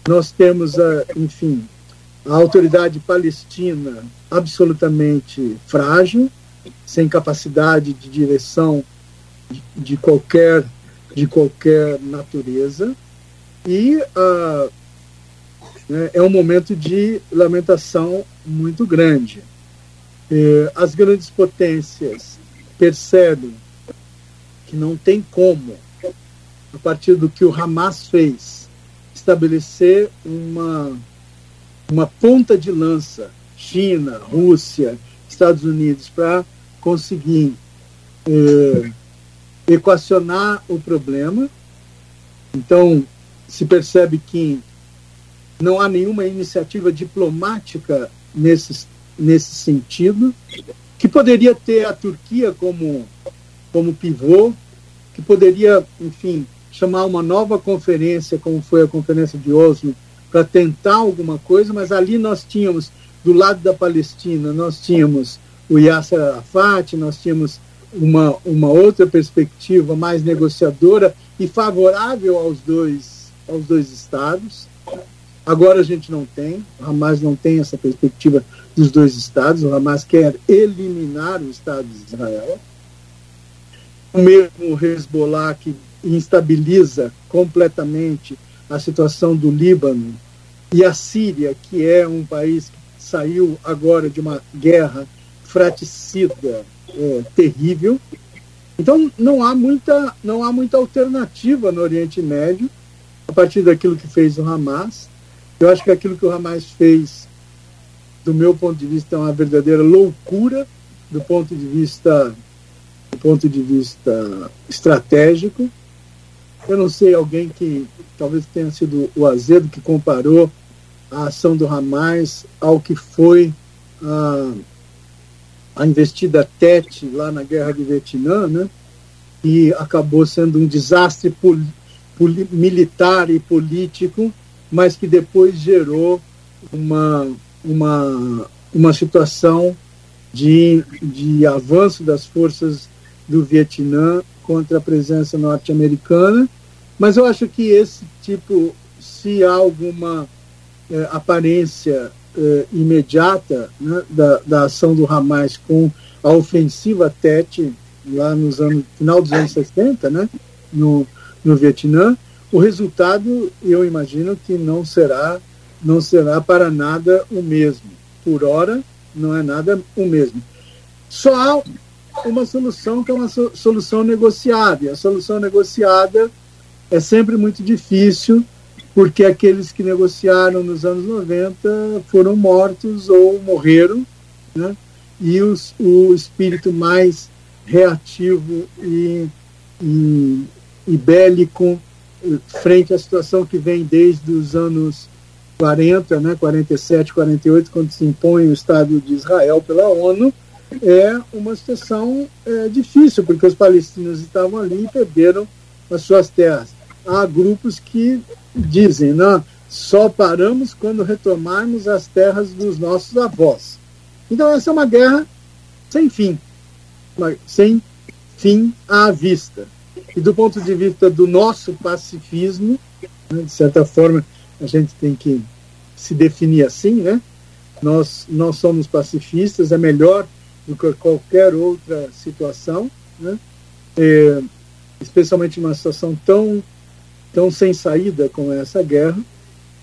Nós temos, a, enfim, a autoridade palestina absolutamente frágil, sem capacidade de direção de, de qualquer de qualquer natureza e uh, né, é um momento de lamentação muito grande. as grandes potências percebem que não tem como, a partir do que o Hamas fez, estabelecer uma, uma ponta de lança, China, Rússia, Estados Unidos, para conseguir eh, equacionar o problema. Então, se percebe que não há nenhuma iniciativa diplomática nesse, nesse sentido, que poderia ter a Turquia como como pivô, que poderia, enfim, chamar uma nova conferência, como foi a conferência de Oslo, para tentar alguma coisa, mas ali nós tínhamos, do lado da Palestina, nós tínhamos o Yasser Arafat, nós tínhamos uma, uma outra perspectiva mais negociadora e favorável aos dois, aos dois estados. Agora a gente não tem, o Hamas não tem essa perspectiva dos dois estados, o Hamas quer eliminar o Estado de Israel. O mesmo Hezbollah que instabiliza completamente a situação do Líbano e a Síria, que é um país que saiu agora de uma guerra fraticida é, terrível. Então não há muita não há muita alternativa no Oriente Médio a partir daquilo que fez o Hamas. Eu acho que aquilo que o Hamas fez, do meu ponto de vista, é uma verdadeira loucura do ponto de vista do ponto de vista estratégico. Eu não sei alguém que talvez tenha sido o Azedo que comparou a ação do Hamas ao que foi a, a investida Tet lá na guerra do Vietnã, né? E acabou sendo um desastre militar e político, mas que depois gerou uma, uma, uma situação de, de avanço das forças do Vietnã contra a presença norte-americana. Mas eu acho que esse tipo, se há alguma é, aparência é, imediata né, da, da ação do Hamas com a ofensiva Tet lá nos anos final dos anos 60, né, no, no Vietnã, o resultado eu imagino que não será não será para nada o mesmo. Por hora não é nada o mesmo. Só há uma solução que é uma solução negociada. E a solução negociada é sempre muito difícil porque aqueles que negociaram nos anos 90 foram mortos ou morreram, né? e os, o espírito mais reativo e, e, e bélico frente à situação que vem desde os anos 40, né, 47, 48, quando se impõe o Estado de Israel pela ONU, é uma situação é, difícil, porque os palestinos estavam ali e perderam as suas terras. Há grupos que dizem, não, só paramos quando retomarmos as terras dos nossos avós. Então essa é uma guerra sem fim, sem fim à vista. E do ponto de vista do nosso pacifismo, né, de certa forma a gente tem que se definir assim, né? Nós, nós somos pacifistas, é melhor do que qualquer outra situação, né? É, especialmente numa situação tão tão sem saída com essa guerra,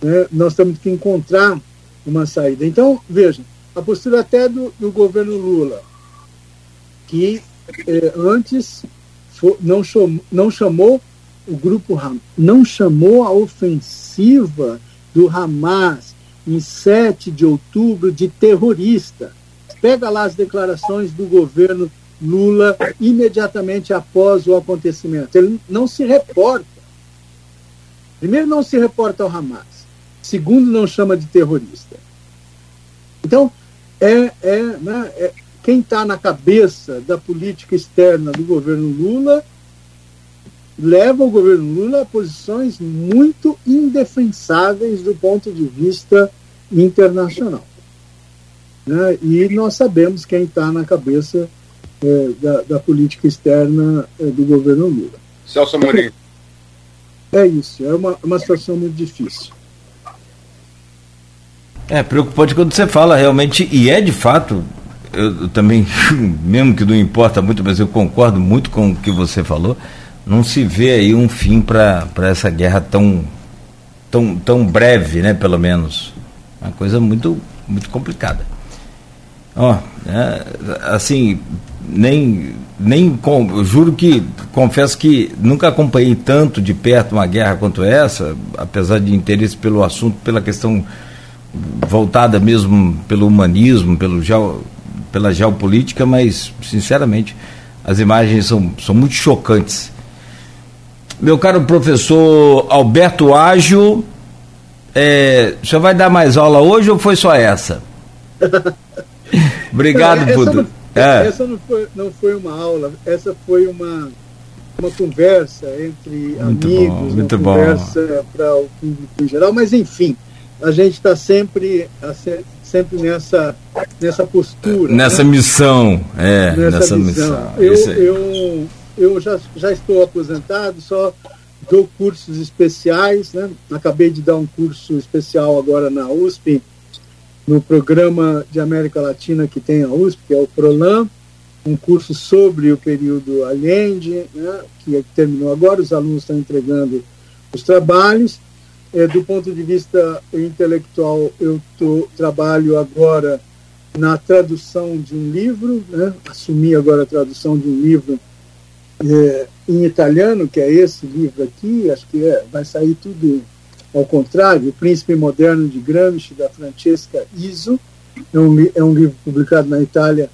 né, nós temos que encontrar uma saída. Então, veja, a postura até do, do governo Lula, que eh, antes não, chamou, não chamou o grupo não chamou a ofensiva do Hamas em 7 de outubro de terrorista. Pega lá as declarações do governo Lula imediatamente após o acontecimento. Ele não se reporta Primeiro, não se reporta ao Hamas. Segundo, não chama de terrorista. Então, é, é, né, é quem está na cabeça da política externa do governo Lula leva o governo Lula a posições muito indefensáveis do ponto de vista internacional. Né? E nós sabemos quem está na cabeça é, da, da, política externa é, do governo Lula. Celso Amorim. É isso, é uma, uma situação muito difícil. É preocupante quando você fala realmente, e é de fato, eu, também, mesmo que não importa muito, mas eu concordo muito com o que você falou, não se vê aí um fim para essa guerra tão, tão, tão breve, né, pelo menos. Uma coisa muito, muito complicada. Ó, é, assim, nem nem com, juro que confesso que nunca acompanhei tanto de perto uma guerra quanto essa, apesar de interesse pelo assunto, pela questão voltada mesmo pelo humanismo, pelo geo, pela geopolítica, mas sinceramente as imagens são, são muito chocantes. Meu caro professor Alberto Ágio, é, o senhor vai dar mais aula hoje ou foi só essa? Obrigado, Pudo. É. Essa não foi, não foi uma aula, essa foi uma, uma conversa entre muito amigos, bom, uma conversa para o público em geral, mas enfim, a gente está sempre, sempre nessa, nessa postura. Nessa né? missão, é, nessa, nessa missão. missão. Eu, eu, eu já, já estou aposentado, só dou cursos especiais, né? Acabei de dar um curso especial agora na USP, no programa de América Latina que tem a USP, que é o PROLAM, um curso sobre o período Allende, né? que terminou agora, os alunos estão entregando os trabalhos. É, do ponto de vista intelectual, eu tô, trabalho agora na tradução de um livro, né? assumi agora a tradução de um livro é, em italiano, que é esse livro aqui, acho que é, vai sair tudo ao contrário, O Príncipe Moderno de Gramsci, da Francesca Iso, é um, é um livro publicado na Itália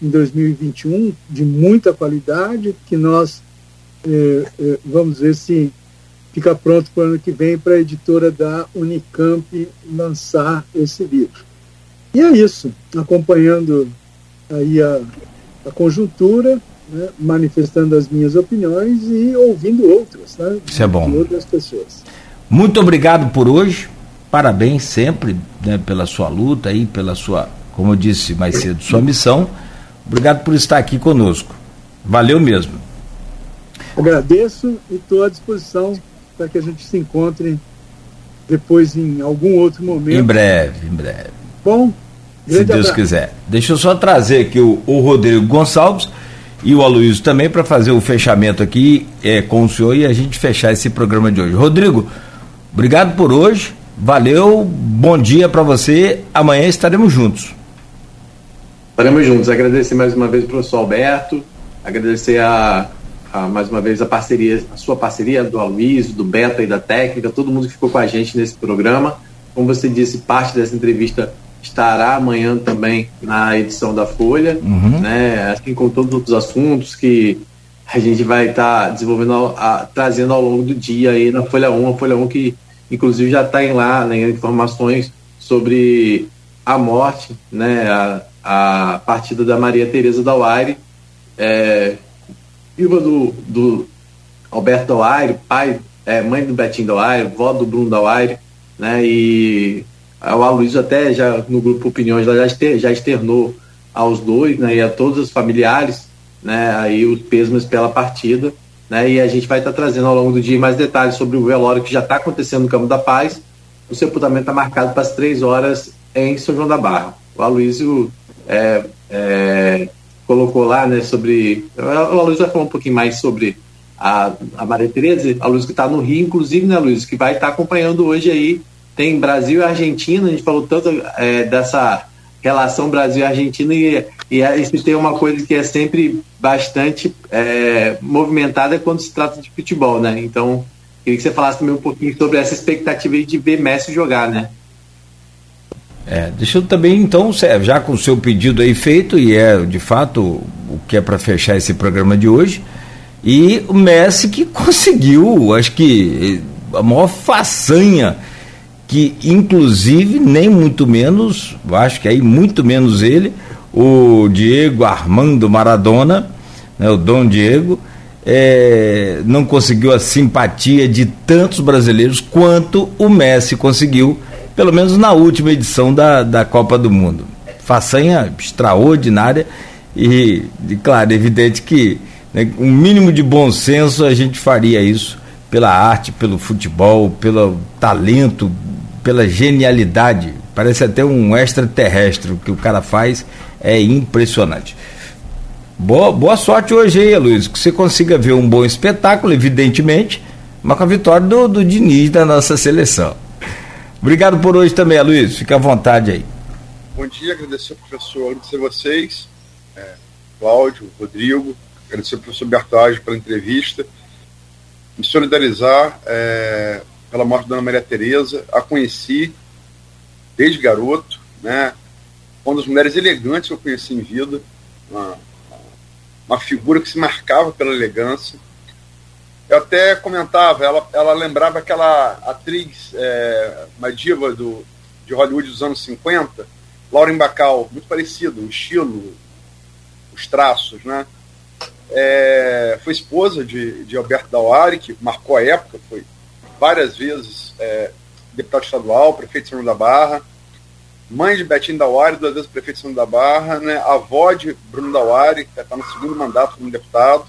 em 2021, de muita qualidade, que nós é, é, vamos ver se fica pronto para o ano que vem para a editora da Unicamp lançar esse livro. E é isso, acompanhando aí a, a conjuntura, né, manifestando as minhas opiniões e ouvindo outras, né, Isso é bom. de outras pessoas. Muito obrigado por hoje. Parabéns sempre né, pela sua luta e pela sua, como eu disse mais cedo, sua missão. Obrigado por estar aqui conosco. Valeu mesmo. Agradeço e estou à disposição para que a gente se encontre depois em algum outro momento. Em breve, em breve. Bom, se Deus abraço. quiser. Deixa eu só trazer aqui o, o Rodrigo Gonçalves e o Aloysio também para fazer o fechamento aqui é, com o senhor e a gente fechar esse programa de hoje. Rodrigo, obrigado por hoje, valeu, bom dia para você, amanhã estaremos juntos. Estaremos juntos, agradecer mais uma vez ao professor Alberto, agradecer a, a, mais uma vez a parceria, a sua parceria do Aloysio, do Beto e da técnica, todo mundo que ficou com a gente nesse programa. Como você disse, parte dessa entrevista estará amanhã também na edição da Folha, uhum. né? Assim como todos os outros assuntos que a gente vai estar tá desenvolvendo, a, trazendo ao longo do dia aí na Folha 1, a Folha 1 que inclusive já está em lá, né, informações sobre a morte, né, a, a partida da Maria Tereza Dauaire, é, viva do, do Alberto Dauaire, pai, é, mãe do Betinho Dauaire, vó do Bruno Dauaire, né, e o Aloysio até já no grupo Opiniões já, já externou aos dois né, e a todos os familiares né, aí os pêsames pela partida. Né, e a gente vai estar tá trazendo ao longo do dia mais detalhes sobre o velório que já está acontecendo no Campo da Paz. O sepultamento está marcado para as três horas em São João da Barra. O Aloysio é, é, colocou lá né, sobre. Aloysio vai falar um pouquinho mais sobre a, a Maria Tereza, a Luiz que está no Rio, inclusive, né, Luiz, que vai estar tá acompanhando hoje aí tem Brasil e Argentina, a gente falou tanto é, dessa relação Brasil e e, e isso tem uma coisa que é sempre bastante é, movimentada quando se trata de futebol, né? Então, queria que você falasse também um pouquinho sobre essa expectativa de ver Messi jogar, né? É, deixa eu também, então, já com o seu pedido aí feito, e é de fato o que é para fechar esse programa de hoje, e o Messi que conseguiu, acho que a maior façanha que inclusive nem muito menos, acho que aí muito menos ele, o Diego Armando Maradona, né, o Dom Diego, é, não conseguiu a simpatia de tantos brasileiros quanto o Messi conseguiu, pelo menos na última edição da, da Copa do Mundo. Façanha extraordinária e, e claro, evidente que né, um mínimo de bom senso a gente faria isso pela arte, pelo futebol, pelo talento pela genialidade. Parece até um extraterrestre o que o cara faz, é impressionante. Boa, boa sorte hoje aí, Luiz, que você consiga ver um bom espetáculo, evidentemente, mas com a vitória do, do Diniz da nossa seleção. Obrigado por hoje também, Luiz. Fica à vontade aí. Bom dia, agradecer ao professor, agradecer a vocês, é, Cláudio, Rodrigo, agradecer ao professor Bertagem pela entrevista, me solidarizar é, pela morte da Dona Maria Tereza, a conheci desde garoto, né? Uma das mulheres elegantes que eu conheci em vida, uma, uma figura que se marcava pela elegância. Eu até comentava, ela, ela lembrava aquela atriz, é, uma diva do, de Hollywood dos anos 50, Lauren Bacall, muito parecido, o estilo, os traços, né? É, foi esposa de, de Alberto Dauari, que marcou a época, foi várias vezes é, deputado estadual, prefeito de São da Barra, mãe de Betinho Dauari, duas vezes prefeito de São da Barra, né, avó de Bruno Dauari, que está no segundo mandato como deputado.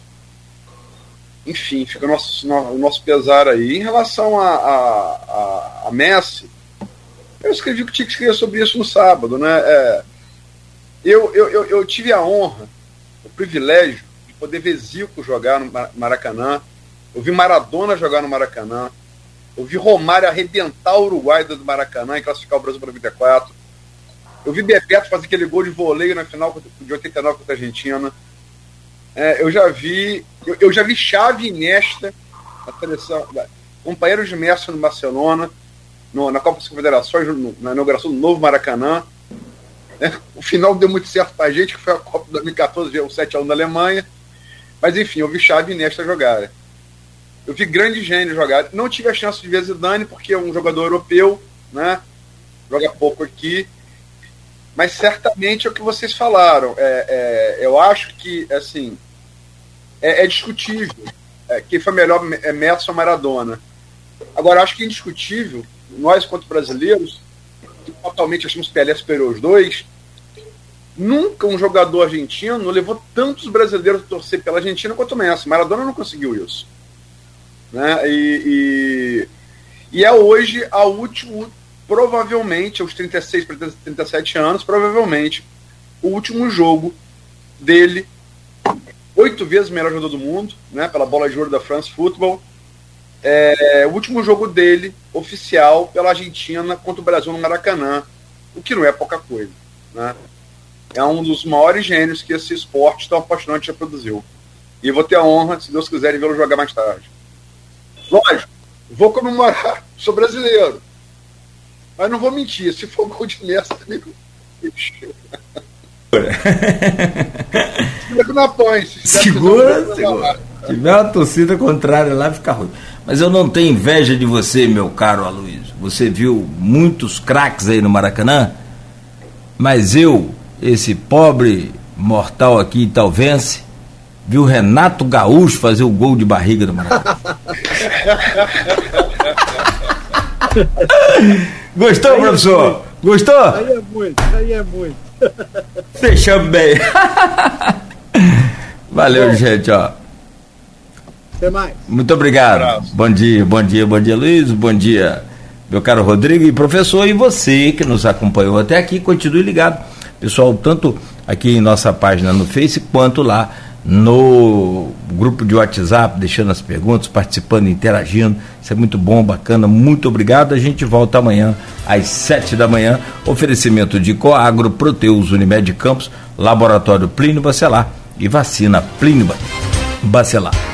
Enfim, fica o nosso, o nosso pesar aí. Em relação a, a, a, a Messi, eu escrevi que tinha que escrever sobre isso no sábado. Né? É, eu, eu, eu, eu tive a honra, o privilégio de poder ver Zico jogar no Maracanã, eu vi Maradona jogar no Maracanã, eu vi Romário arrebentar o Uruguai do Maracanã e classificar o Brasil para 94. Eu vi Bebeto fazer aquele gol de voleio na final de 89 contra a Argentina. É, eu já vi eu, eu, já vi Chave e Nesta na seleção, companheiros de Messi no Barcelona, no, na Copa das Confederações, no, na inauguração do novo Maracanã. É, o final deu muito certo para a gente, que foi a Copa de 2014, o 7x1 da Alemanha. Mas enfim, eu vi Chave e Nesta jogar. Eu vi grandes gênios jogar. Não tive a chance de ver Zidane, porque é um jogador europeu, né? Joga pouco aqui. Mas certamente é o que vocês falaram. É, é, eu acho que, assim, é, é discutível. É, quem foi melhor é Messi ou Maradona. Agora, acho que é indiscutível, nós, quanto brasileiros, que totalmente achamos Pelé superior aos dois, nunca um jogador argentino levou tantos brasileiros a torcer pela Argentina quanto Messi. Maradona não conseguiu isso. Né? E, e, e é hoje a última, provavelmente, aos 36 para 37 anos, provavelmente, o último jogo dele, oito vezes melhor jogador do mundo, né, pela bola de ouro da France Football. É, o último jogo dele, oficial, pela Argentina contra o Brasil no Maracanã, o que não é pouca coisa. Né? É um dos maiores gênios que esse esporte tão apaixonante já produziu. E vou ter a honra, se Deus quiser, de vê-lo jogar mais tarde. Lógico, vou comemorar, sou brasileiro. Mas não vou mentir, se for gol de Messi, também. Segura na põe. Segura, segura. Se tiver uma torcida contrária lá, fica ruim. Mas eu não tenho inveja de você, meu caro Aloysio. Você viu muitos craques aí no Maracanã, mas eu, esse pobre mortal aqui italvense, viu Renato Gaúcho fazer o gol de barriga do Maracanã. Gostou, aí é professor? É Gostou? Aí é muito, aí é muito. Fechamos bem. Valeu, Bom, gente, ó. Até mais. Muito obrigado. Um bom dia, bom dia, bom dia, Luiz. Bom dia, meu caro Rodrigo e professor. E você que nos acompanhou até aqui, continue ligado. Pessoal, tanto aqui em nossa página no Face quanto lá no grupo de WhatsApp, deixando as perguntas, participando, interagindo. Isso é muito bom, bacana. Muito obrigado. A gente volta amanhã às sete da manhã. Oferecimento de Coagro, Proteus, Unimed Campos, Laboratório Plínio Bacelar e Vacina Plínio Bacelar.